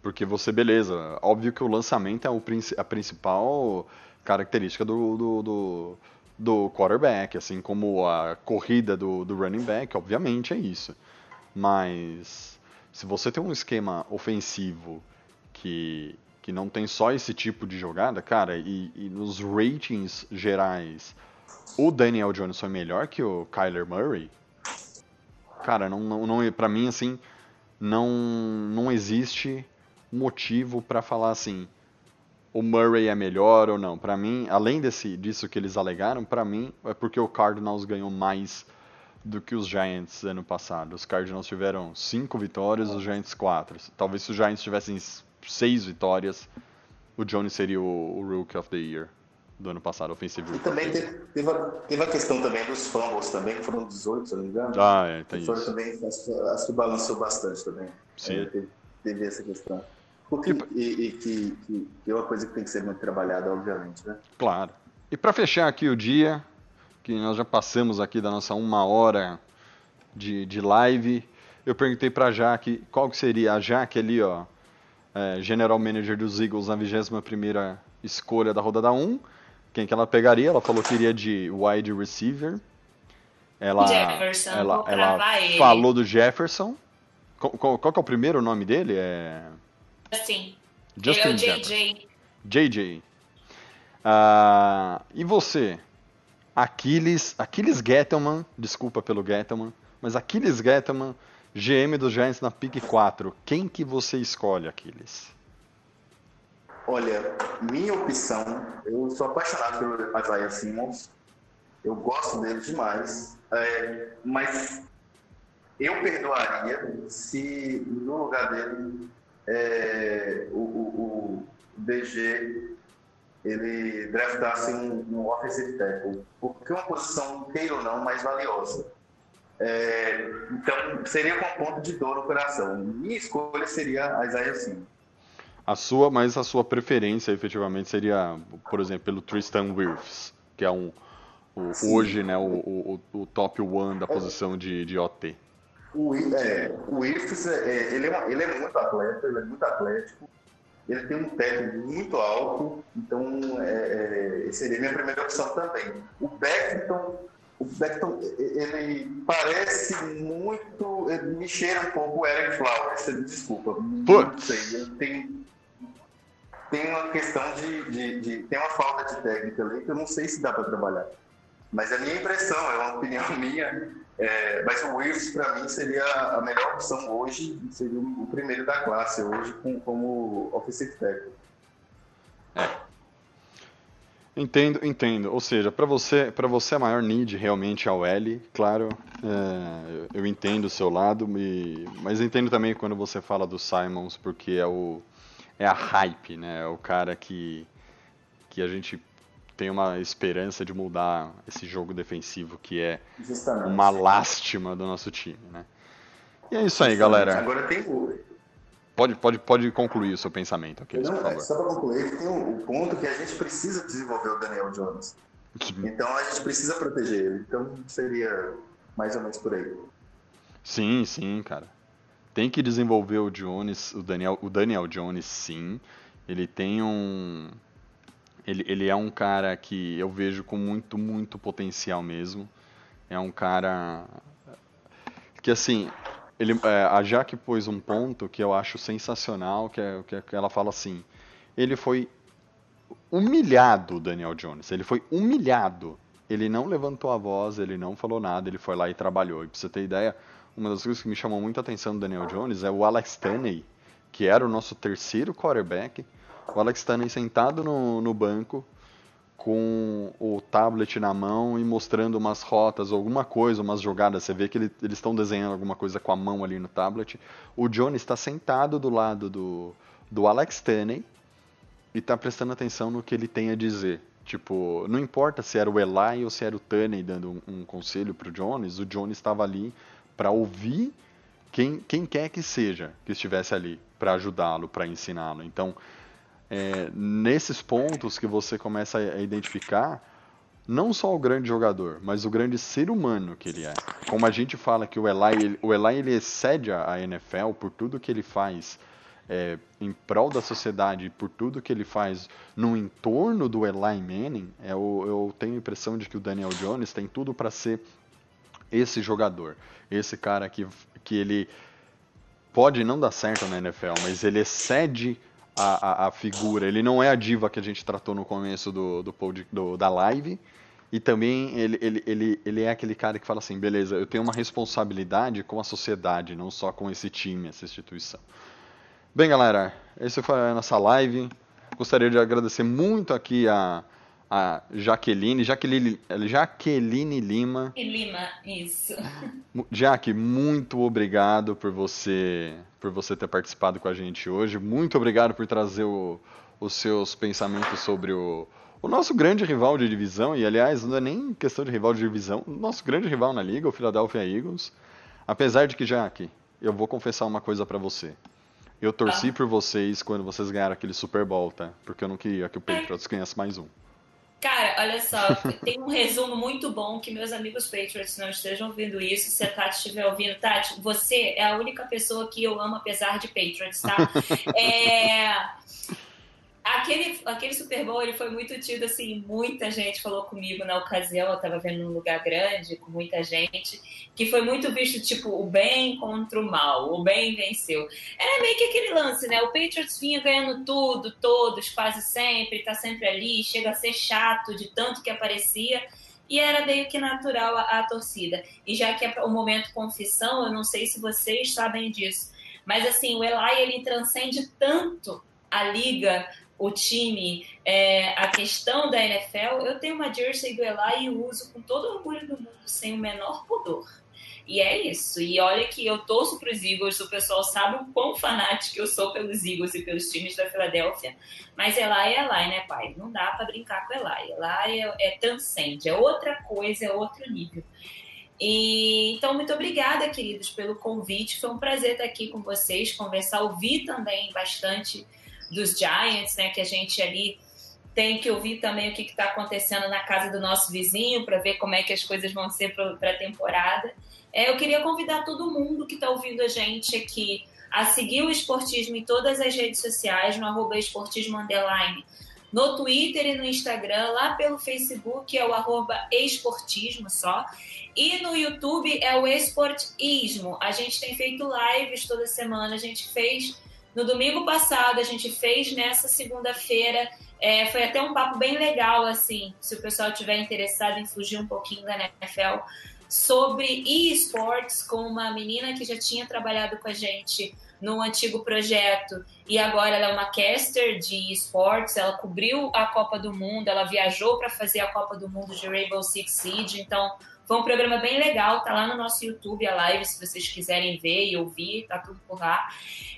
Porque você, beleza, óbvio que o lançamento é o, a principal característica do, do, do, do, quarterback, assim como a corrida do, do running back, obviamente é isso. Mas se você tem um esquema ofensivo que, que não tem só esse tipo de jogada, cara, e, e nos ratings gerais o Daniel Jones foi melhor que o Kyler Murray, cara, não, não, não para mim assim não não existe motivo para falar assim o Murray é melhor ou não. Para mim, além desse disso que eles alegaram, para mim é porque o Cardinals ganhou mais do que os Giants ano passado. Os Cardinals tiveram cinco vitórias, os Giants quatro. Talvez se os Giants tivessem seis vitórias, o Jones seria o, o Rookie of the Year do ano passado, ofensivo. E também teve, teve, a, teve, a, questão também dos fumbles também, que foram 18, se não me engano. Ah, é, tem isso. Também, acho, acho, que balançou bastante também. Sim. É, teve, teve, essa questão. Porque, e, e que, que, que, é uma coisa que tem que ser muito trabalhada, obviamente, né? Claro. E para fechar aqui o dia, que nós já passamos aqui da nossa uma hora de, de live, eu perguntei para Jaque qual que seria a Jaque ali, ó, é, General Manager dos Eagles na 21 primeira escolha da rodada 1, quem que ela pegaria. Ela falou que iria de wide receiver. Ela, Jefferson, ela, ela falou do Jefferson. Qual, qual, qual, que é o primeiro nome dele? É... Justin. Justin Ele é o JJ. JJ. Uh, e você? Aquiles, Aquiles Gettleman, desculpa pelo Gettleman, mas Aquiles Gettleman, GM dos Giants na pick 4. Quem que você escolhe, Aquiles? Olha, minha opção, eu sou apaixonado pelo Isaiah Simmons, eu gosto dele demais, é, mas eu perdoaria se no lugar dele é, o, o, o, DG ele draftasse um, um offensive tackle, porque é uma posição, queira ou não, mais valiosa. É, então, seria com um ponto de dor no coração. Minha escolha seria a Isaiah Simmons. A sua, mas a sua preferência efetivamente seria, por exemplo, pelo Tristan Wirfs, que é um o, hoje, né, o, o, o, top one da posição de, de OT. O, é, o Wirfs, é, ele, é, ele é muito atleta, ele é muito atlético, ele tem um teto muito alto, então é, é, seria minha primeira opção também. O Beckton, o Beckton, ele parece muito, ele me cheira um pouco o Eric Flowers, desculpa, Putz. não sei, ele tem tem uma questão de, de, de, tem uma falta de técnica ali que eu não sei se dá para trabalhar. Mas é a minha impressão, é uma opinião *laughs* minha. É, mas o Wills, para mim, seria a melhor opção hoje, seria o primeiro da classe hoje com, como offensive tackle. É. Entendo, entendo. Ou seja, para você, para você a maior need realmente é o L, claro. É, eu entendo o seu lado, e, mas entendo também quando você fala do Simons, porque é o é a hype, né? É o cara que, que a gente tem uma esperança de mudar esse jogo defensivo que é Justamente. uma lástima do nosso time, né? E é isso aí, galera. Agora tem o... Pode, pode, pode concluir o seu pensamento, aqui, Não, por favor. Só para concluir, tem o, o ponto que a gente precisa desenvolver o Daniel Jones. Então a gente precisa proteger ele. Então seria mais ou menos por aí. Sim, sim, cara tem que desenvolver o Jones, o Daniel, o Daniel Jones, sim. Ele tem um. Ele, ele é um cara que eu vejo com muito, muito potencial mesmo. É um cara que assim, ele, é, a Jaque pôs um ponto que eu acho sensacional, que é que, que ela fala assim, ele foi humilhado, Daniel Jones. Ele foi humilhado. Ele não levantou a voz, ele não falou nada, ele foi lá e trabalhou. E pra você ter ideia, uma das coisas que me chamou muito a atenção do Daniel Jones é o Alex Tanney, que era o nosso terceiro quarterback. O Alex Tanney sentado no, no banco, com o tablet na mão e mostrando umas rotas, alguma coisa, umas jogadas. Você vê que ele, eles estão desenhando alguma coisa com a mão ali no tablet. O Jones está sentado do lado do, do Alex Tanney e está prestando atenção no que ele tem a dizer. Tipo, não importa se era o Eli ou se era o Tanney dando um, um conselho pro Jones, o Jones estava ali para ouvir quem, quem quer que seja que estivesse ali para ajudá-lo, para ensiná-lo. Então, é, nesses pontos que você começa a identificar não só o grande jogador, mas o grande ser humano que ele é. Como a gente fala que o Eli, ele, o Eli ele excede a NFL por tudo que ele faz é, em prol da sociedade, por tudo que ele faz no entorno do Eli Manning, é, eu, eu tenho a impressão de que o Daniel Jones tem tudo para ser esse jogador, esse cara que, que ele pode não dar certo na NFL, mas ele excede a, a, a, figura. Ele não é a diva que a gente tratou no começo do, do, do da live. E também ele, ele, ele, ele é aquele cara que fala assim, beleza, eu tenho uma responsabilidade com a sociedade, não só com esse time, essa instituição. Bem, galera, essa foi a nossa live. Gostaria de agradecer muito aqui a, a Jaqueline, Jaqueline, Jaqueline Lima. E Lima, isso. Jaque, muito obrigado por você por você ter participado com a gente hoje. Muito obrigado por trazer o, os seus pensamentos sobre o, o nosso grande rival de divisão, e aliás, não é nem questão de rival de divisão, o nosso grande rival na liga, o Philadelphia Eagles. Apesar de que, Jaque, eu vou confessar uma coisa para você. Eu torci ah. por vocês quando vocês ganharam aquele Super Bowl, tá? Porque eu não queria que o Patriots ganhasse mais um. Cara, olha só, tem um resumo muito bom que meus amigos Patriots não estejam ouvindo isso. Se a Tati estiver ouvindo, Tati, você é a única pessoa que eu amo apesar de Patriots, tá? *laughs* É aquele, aquele Super Bowl ele foi muito tido assim, muita gente falou comigo na ocasião, eu estava vendo num lugar grande, com muita gente, que foi muito visto tipo o bem contra o mal, o bem venceu. Era meio que aquele lance, né? O Patriots vinha ganhando tudo, todos, quase sempre, tá sempre ali, chega a ser chato de tanto que aparecia. E era meio que natural a, a torcida. E já que é o momento confissão, eu não sei se vocês sabem disso, mas assim, o Eli ele transcende tanto a liga, o time, é, a questão da NFL, eu tenho uma jersey do Eli e uso com todo o orgulho do mundo, sem o menor pudor. E é isso. E olha que eu torço para os Eagles, o pessoal sabe o quão fanático eu sou pelos Eagles e pelos times da Filadélfia. Mas Eli é Eli, né, pai? Não dá para brincar com Eli. Eli é, é transcende, é outra coisa, é outro nível. E, então, muito obrigada, queridos, pelo convite. Foi um prazer estar aqui com vocês, conversar, ouvir também bastante dos Giants, né? Que a gente ali tem que ouvir também o que está acontecendo na casa do nosso vizinho para ver como é que as coisas vão ser para a temporada. É, eu queria convidar todo mundo que está ouvindo a gente aqui a seguir o Esportismo em todas as redes sociais, no arroba esportismo underline, no Twitter e no Instagram, lá pelo Facebook é o arroba esportismo só, e no YouTube é o esportismo. A gente tem feito lives toda semana, a gente fez no domingo passado, a gente fez nessa segunda-feira. É, foi até um papo bem legal, assim, se o pessoal tiver interessado em fugir um pouquinho da NFL, sobre esportes com uma menina que já tinha trabalhado com a gente num antigo projeto e agora ela é uma caster de esportes. Ela cobriu a Copa do Mundo, ela viajou para fazer a Copa do Mundo de Rainbow Six Siege, então foi um programa bem legal, tá lá no nosso YouTube, a live, se vocês quiserem ver e ouvir, tá tudo por lá.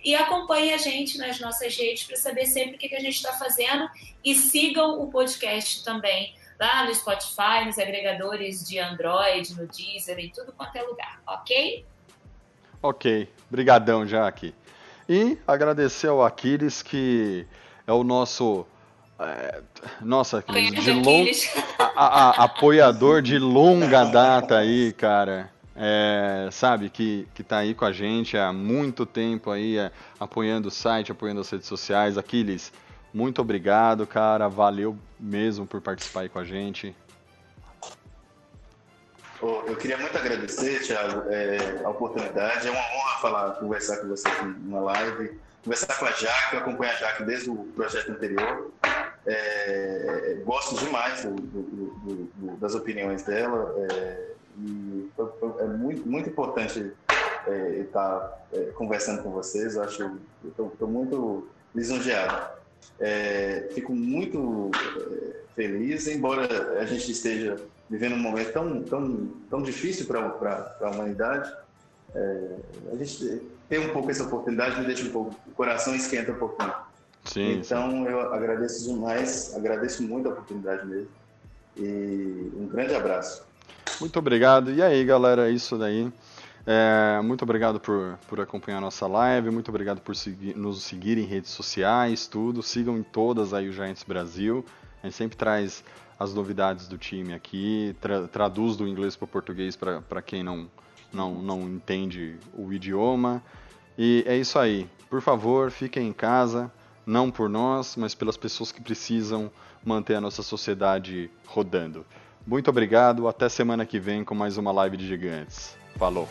E acompanhe a gente nas nossas redes para saber sempre o que, a gente está fazendo e sigam o podcast também lá no Spotify, nos agregadores de Android, no Deezer, em tudo quanto é lugar, ok? Ok, brigadão, Jaque. E agradecer ao Aquiles, que é o nosso nossa, de long, a, a, apoiador de longa data aí, cara. É, sabe, que, que tá aí com a gente há muito tempo aí, é, apoiando o site, apoiando as redes sociais. Aquiles, muito obrigado, cara. Valeu mesmo por participar aí com a gente. Eu queria muito agradecer, Thiago, é, a oportunidade. É uma honra falar, conversar com você aqui numa live, conversar com a Jaque, eu acompanho a Jaque desde o projeto anterior. É, gosto demais do, do, do, das opiniões dela é, e é muito, muito importante é, estar é, conversando com vocês. Acho, estou muito lisonjeado. É, fico muito é, feliz, embora a gente esteja vivendo um momento tão, tão, tão difícil para a humanidade. a gente ter um pouco essa oportunidade me deixa um pouco, o coração esquenta um pouquinho. Sim, então sim. eu agradeço demais, agradeço muito a oportunidade mesmo. E um grande abraço. Muito obrigado. E aí, galera, é isso daí. É, muito obrigado por, por acompanhar a nossa live, muito obrigado por seguir, nos seguir em redes sociais, tudo. Sigam em todas aí o Giants Brasil. A gente sempre traz as novidades do time aqui, tra traduz do inglês para o português para quem não, não, não entende o idioma. E é isso aí. Por favor, fiquem em casa, não por nós, mas pelas pessoas que precisam manter a nossa sociedade rodando. Muito obrigado, até semana que vem com mais uma live de gigantes. Falou!